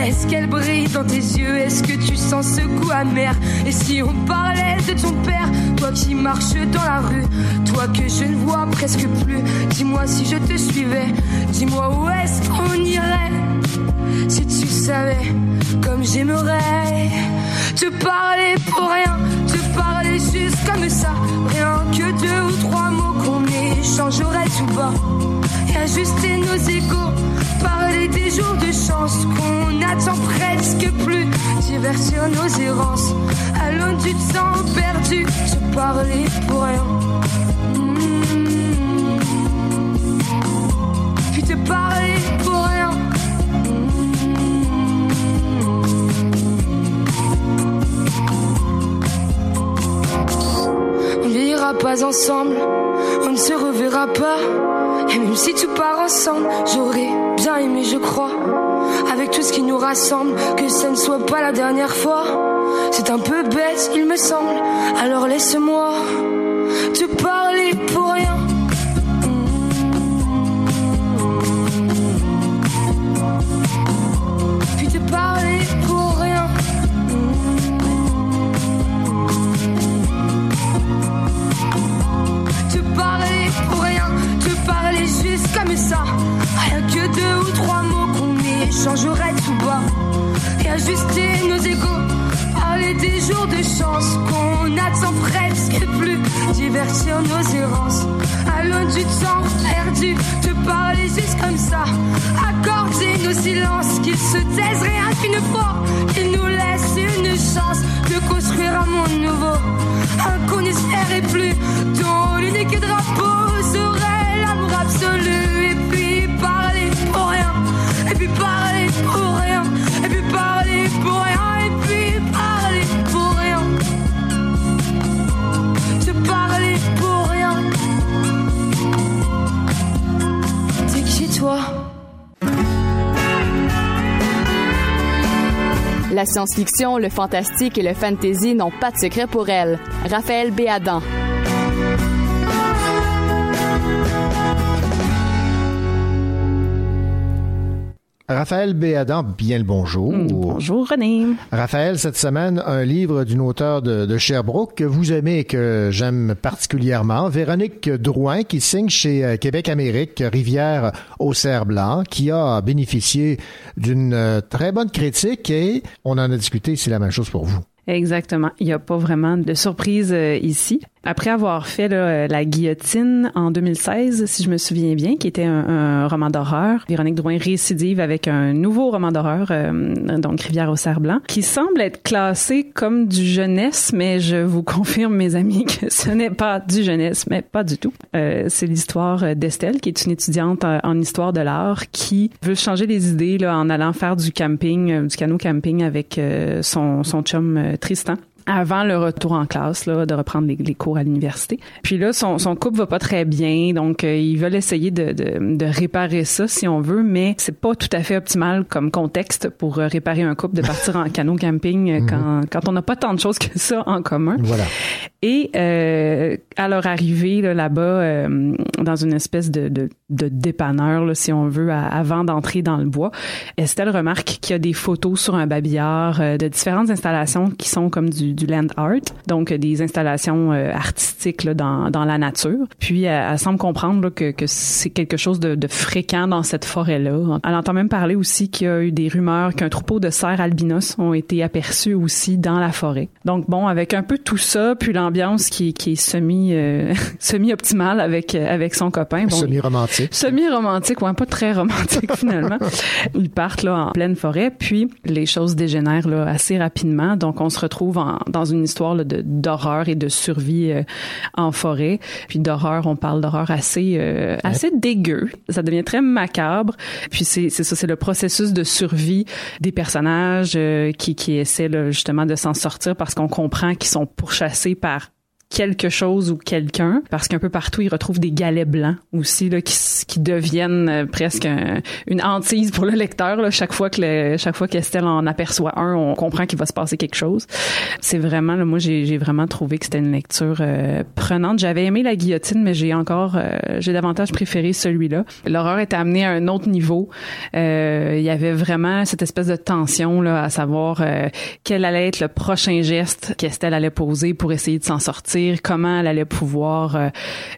Est-ce qu'elle brille dans tes yeux? Est-ce que tu sens ce goût amer? Et si on parlait de ton père Toi qui marches dans la rue Toi que je ne vois presque plus Dis-moi si je te suivais. Dis-moi où est-ce qu'on irait? Si tu savais comme j'aimerais Te parler pour rien Te parler juste comme ça. Rien que deux ou trois mots qu'on échangerait tout bas et ajuster nos égaux. Parler des jours de chance qu'on attend presque plus. Divertir nos errances l'aune du temps perdu. Se parler pour rien. Mm. Puis te parler pour rien. On vieillira pas ensemble, on ne se reverra pas. Et même si tout part ensemble, j'aurais bien aimé, je crois, avec tout ce qui nous rassemble, que ça ne soit pas la dernière fois. C'est un peu bête, il me semble, alors laisse-moi tout bas. Et ajuster nos égaux. Parler des jours de chance qu'on attend presque plus. Divertir nos errances à l'aune du temps perdu. Te parler juste comme ça. Accorder nos silences, qu'ils se taisent rien qu'une fois. Qu'ils nous laissent une chance de construire un monde nouveau. Un qu'on n'espérait plus, dont l'unique drapeau serait l'amour absolu. La science-fiction, le fantastique et le fantasy n'ont pas de secret pour elle. Raphaël Béadan. Raphaël Béadan, bien le bonjour. bonjour René. Raphaël, cette semaine, un livre d'une auteure de, de Sherbrooke que vous aimez et que j'aime particulièrement, Véronique Drouin, qui signe chez euh, Québec Amérique, Rivière au Cerf Blanc, qui a bénéficié d'une euh, très bonne critique et on en a discuté, c'est la même chose pour vous. Exactement. Il n'y a pas vraiment de surprise euh, ici. Après avoir fait euh, La guillotine en 2016, si je me souviens bien, qui était un, roman d'horreur, Véronique Drouin récidive avec un nouveau roman d'horreur, euh, donc Rivière au cerf blanc, qui semble être classé comme du jeunesse, mais je vous confirme, mes amis, que ce n'est pas du jeunesse, mais pas du tout. C'est l'histoire d'Estelle, qui est une étudiante en histoire de l'art, qui veut changer les idées en allant faire du camping, du canot camping avec son, son chum Tristan avant le retour en classe, là, de reprendre les, les cours à l'université. Puis là, son, son couple va pas très bien, donc euh, ils veulent essayer de, de, de réparer ça si on veut, mais c'est pas tout à fait optimal comme contexte pour euh, réparer un couple de partir en *laughs* canot camping euh, quand, quand on n'a pas tant de choses que ça en commun. Voilà. Et euh, à leur arrivée là, là-bas, euh, dans une espèce de, de, de dépanneur, là, si on veut, à- avant d'entrer dans le bois, Estelle remarque qu'il y a des photos sur un babillard euh, de différentes installations qui sont comme du, du land art, donc euh, des installations euh, artistiques là, dans, dans la nature. Puis elle, elle semble comprendre là, que, que c'est quelque chose de, de fréquent dans cette forêt-là. Elle entend même parler aussi qu'il y a eu des rumeurs qu'un troupeau de cerfs albinos ont été aperçus aussi dans la forêt. Donc bon, avec un peu tout ça, puis l'ambiance qui, qui est semi euh, *laughs* semi optimale avec euh, avec son copain. Bon, Semi-romantique. Semi-romantique, ouais, pas très romantique finalement. Ils partent là en pleine forêt, puis les choses dégénèrent là assez rapidement. Donc on se retrouve en- dans une histoire là, de d'horreur et de survie euh, en forêt. Puis d'horreur, on parle d'horreur assez euh, assez dégueu. Ça devient très macabre. Puis c'est c'est ça, c'est le processus de survie des personnages euh, qui qui essaient là, justement de s'en sortir parce qu'on comprend qu'ils sont pourchassés par quelque chose ou quelqu'un parce qu'un peu partout ils retrouvent des galets blancs aussi là qui, qui deviennent euh, presque un- une hantise pour le lecteur là. chaque fois que le- chaque fois qu'Estelle en aperçoit un on comprend qu'il va se passer quelque chose. C'est vraiment là, moi j'ai vraiment trouvé que c'était une lecture euh, prenante. J'avais aimé la guillotine mais j'ai encore euh, j'ai davantage préféré celui-là. L'horreur est amenée à un autre niveau. Euh, il y avait vraiment cette espèce de tension là à savoir euh, quel allait être le prochain geste qu'Estelle allait poser pour essayer de s'en sortir, comment elle allait pouvoir euh,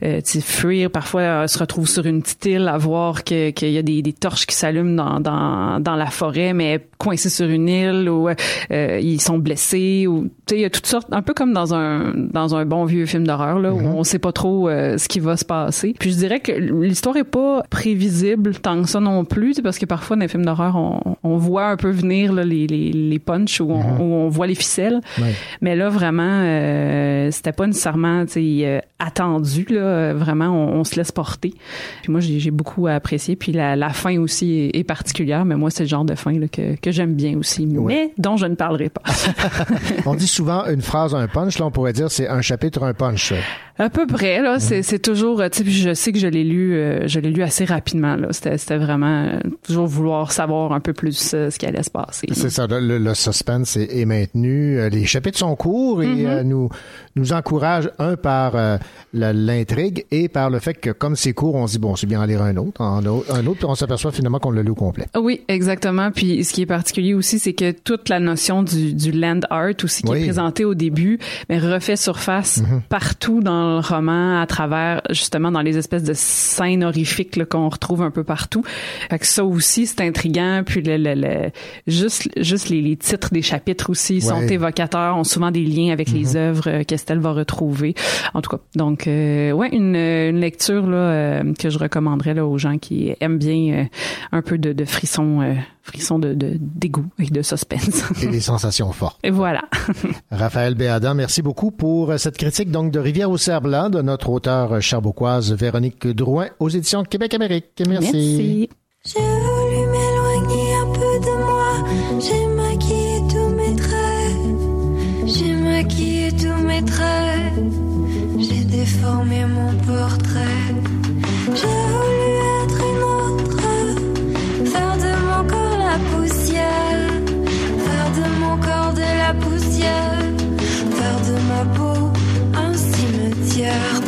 euh, fuir. Parfois, elle se retrouve sur une petite île à voir que- qu'il y a des, des torches qui s'allument dans, dans, dans la forêt, mais coincée sur une île ou euh, ils sont blessés ou il y a toutes sortes, un peu comme dans un dans un bon vieux film d'horreur là, où on sait pas trop euh, ce qui va se passer. Puis je dirais que l'histoire est pas prévisible tant que ça non plus, parce que parfois dans les films d'horreur, on, on voit un peu venir là, les, les, les punchs où on, on voit les ficelles. Ouais. Mais là, vraiment, euh, c'était pas nécessairement euh, attendu. Là. Euh, Vraiment, on, on se laisse porter. Puis moi, j'ai beaucoup apprécié. Puis la, la fin aussi est, est particulière, mais moi, c'est le genre de fin là, que, que j'aime bien aussi, mais dont je ne parlerai pas. *laughs* *laughs* On dit souvent une phrase, un punch. Là, on pourrait dire c'est un chapitre, un punch. À peu près, là, c'est, c'est toujours, euh, tu sais, puis je sais que je l'ai lu, euh, je l'ai lu assez rapidement, là. C'était, c'était vraiment euh, toujours vouloir savoir un peu plus ce qui allait se passer. C'est ça, le, suspense est, est maintenu. Les chapitres sont courts et Mhm. euh, nous nous encouragent, un, par euh, l'intrigue et par le fait que, comme c'est court, on se dit, bon, c'est bien en lire un autre, en un autre, puis on s'aperçoit finalement qu'on l'a lu au complet. Oui, exactement. Puis ce qui est particulier aussi, c'est que toute la notion du, du land art aussi qui Oui. est présentée au début, mais refait surface Mhm. partout dans le roman, à travers justement dans les espèces de scènes horrifiques qu'on retrouve un peu partout. Fait que ça aussi, c'est intriguant. Puis le, le, le- juste juste les, les titres des chapitres aussi sont Ouais. évocateurs, ont souvent des liens avec les œuvres euh, qu'Estelle va retrouver. En tout cas, donc euh, ouais, une, une lecture là euh, que je recommanderais là aux gens qui aiment bien euh, un peu de, de frissons, euh, frissons de de- dégoût et de suspense. Et des sensations fortes. et voilà. *laughs* Raphaël Béadan, merci beaucoup pour cette critique donc de Rivière au cerf blanc de notre auteure charbouquoise Véronique Drouin aux éditions Québec-Amérique. Merci. J'ai voulu m'éloigner un peu de moi. Maquillé tous mes traits. J'ai déformé mon portrait. J'ai voulu être une autre. Faire de mon corps la poussière. Faire de mon corps de la poussière. Faire de ma peau un cimetière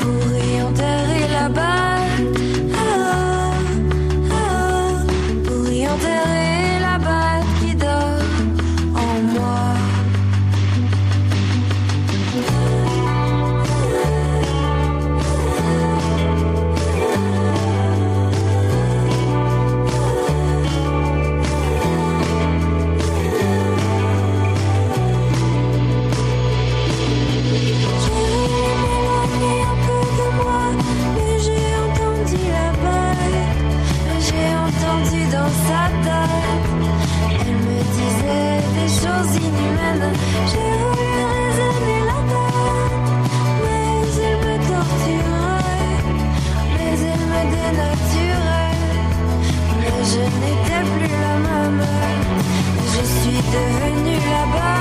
devenu la bas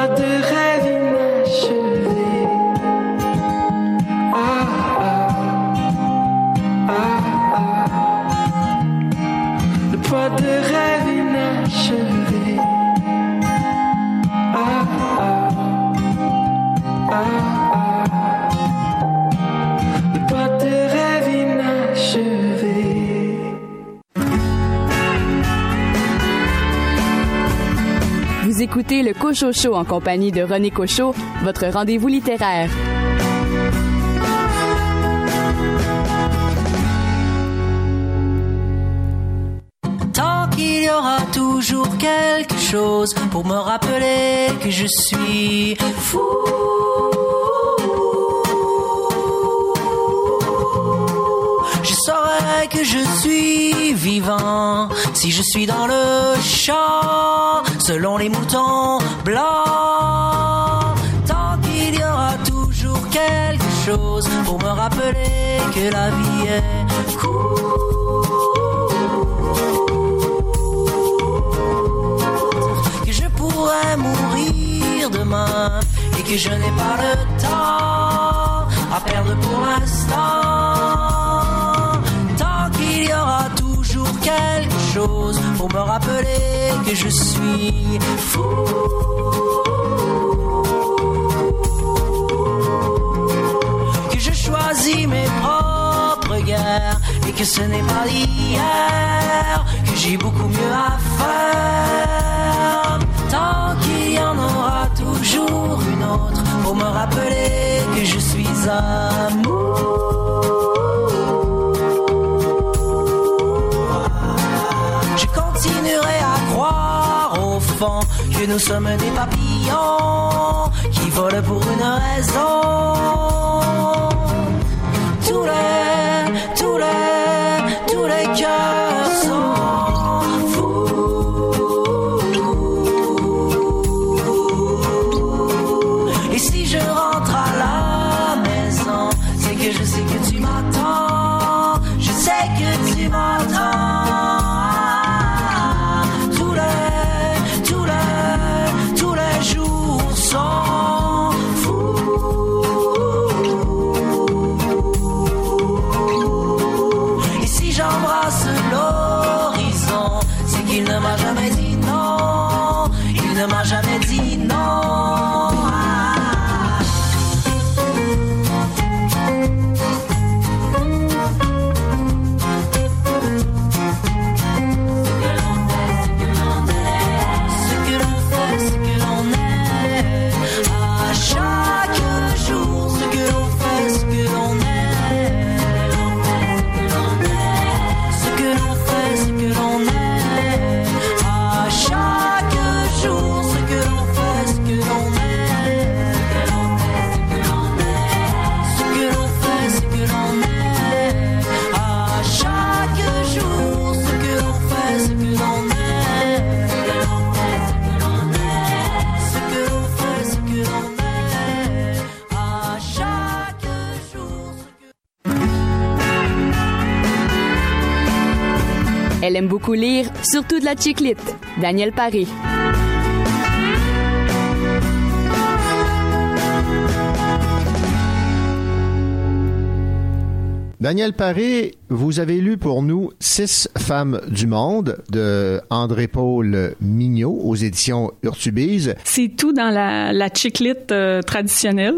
le poids de le Cocho Show en compagnie de René Cocho, votre rendez-vous littéraire. Tant qu'il y aura toujours quelque chose pour me rappeler que je suis fou. Que je suis vivant si je suis dans le champ selon les moutons blancs. Tant qu'il y aura toujours quelque chose pour me rappeler que la vie est courte. Que je pourrais mourir demain et que je n'ai pas le temps à perdre pour l'instant. Quelque chose pour me rappeler que je suis fou. Que je choisis mes propres guerres et que ce n'est pas d'hier que j'ai beaucoup mieux à faire. Tant qu'il y en aura toujours une autre pour me rappeler que je suis amour. Nous sommes des papillons qui volent pour une raison. Tous les, tous les, tous les cœurs Elle aime beaucoup lire, surtout de la chiclite. Daniel Paré. Daniel Paré, vous avez lu pour nous Six femmes du monde de André-Paul Mignot aux éditions Urtubise. C'est tout dans la, la chiclite euh, traditionnelle.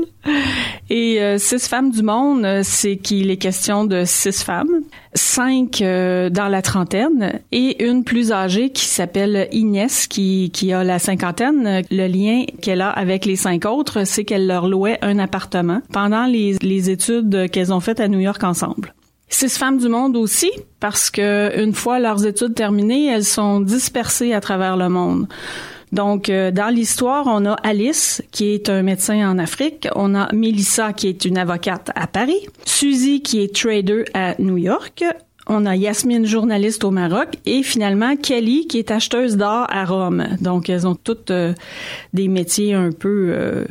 Et euh, Six femmes du monde, euh, c'est qu'il est question de six femmes, cinq euh, dans la trentaine et une plus âgée qui s'appelle Inès, qui, qui a la cinquantaine. Le lien qu'elle a avec les cinq autres, c'est qu'elle leur louait un appartement pendant les, les études qu'elles ont faites à New York ensemble. Six femmes du monde aussi, parce que une fois leurs études terminées, elles sont dispersées à travers le monde. Donc, euh, dans l'histoire, on a Alice, qui est un médecin en Afrique. On a Melissa, qui est une avocate à Paris. Suzy, qui est trader à New York. On a Yasmine, journaliste au Maroc. Et finalement, Kelly, qui est acheteuse d'art à Rome. Donc, elles ont toutes euh, des métiers un peu... euh,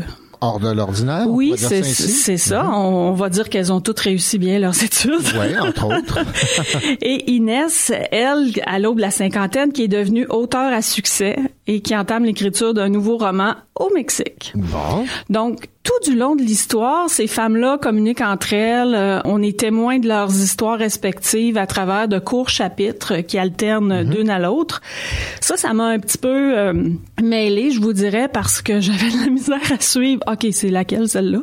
Hors de l'ordinaire. oui, c'est ça. On, on va dire qu'elles ont toutes réussi bien leurs études. Oui, entre *laughs* autres. *laughs* Et Inès, elle, à l'aube de la cinquantaine, qui est devenue auteure à succès et qui entame l'écriture d'un nouveau roman au Mexique. Bon. Donc, tout du long de l'histoire, ces femmes-là communiquent entre elles. euh, on est témoin de leurs histoires respectives à travers de courts chapitres qui alternent d'une à l'autre. Ça, ça m'a un petit peu euh, mêlée, je vous dirais, parce que *laughs* j'avais de la misère à suivre. OK, c'est laquelle, celle-là?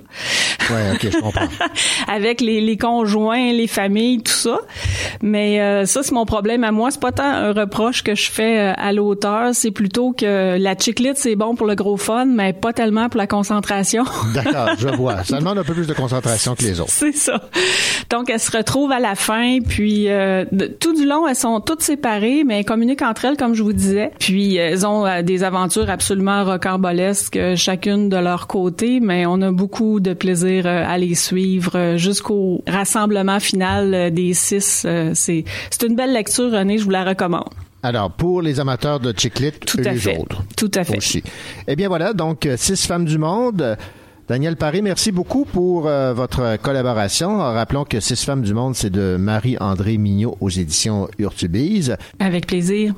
Ouais, ok, je comprends. *laughs* avec les, les conjoints, les familles, tout ça. Mais euh, ça, c'est mon problème à moi. C'est pas tant un reproche que je fais euh, à l'auteur, c'est plutôt que la chiclite, c'est bon pour le gros fun, mais pas tellement pour la concentration. *laughs* D'accord, je vois. Ça demande un peu plus de concentration que les autres. C'est ça. Donc, elles se retrouvent à la fin, puis euh, de- tout du long, elles sont toutes séparées, mais elles communiquent entre elles, comme je vous disais. Puis, elles ont euh, des aventures absolument rocambolesques, euh, chacune de leur côté, mais on a beaucoup de plaisir euh, à les suivre jusqu'au rassemblement final des six. C'est c'est une belle lecture, René, je vous la recommande. Alors, pour les amateurs de chiclite Tout et à les fait. autres. Tout à fait. Aussi. Eh bien voilà, donc Six femmes du monde. Daniel Paré, merci beaucoup pour euh, votre collaboration. Rappelons que Six femmes du monde, c'est de Marie-André Mignot aux éditions Urtubise. Avec plaisir.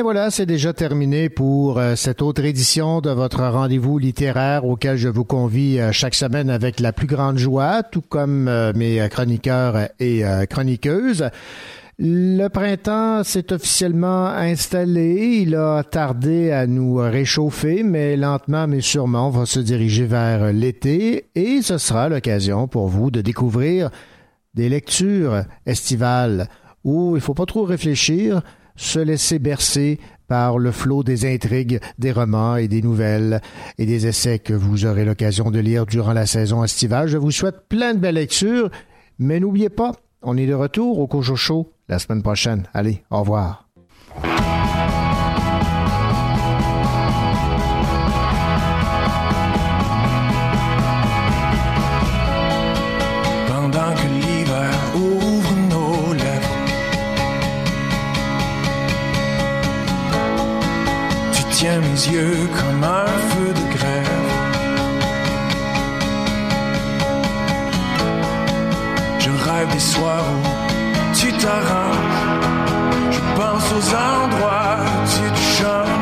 Bien voilà, c'est déjà terminé pour euh, cette autre édition de votre rendez-vous littéraire auquel je vous convie euh, chaque semaine avec la plus grande joie, tout comme euh, mes chroniqueurs et chroniqueuses. Le printemps s'est officiellement installé. Il a tardé à nous réchauffer, mais lentement mais sûrement, on va se diriger vers l'été et ce sera l'occasion pour vous de découvrir des lectures estivales où il faut pas trop réfléchir, se laisser bercer par le flot des intrigues, des romans et des nouvelles et des essais que vous aurez l'occasion de lire durant la saison estivale. Je vous souhaite plein de belles lectures, mais n'oubliez pas, on est de retour au Cojo Show la semaine prochaine. Allez, au revoir. Comme un feu de grève. Je rêve des soirs où tu t'arranges. Je pense aux endroits où tu te changes.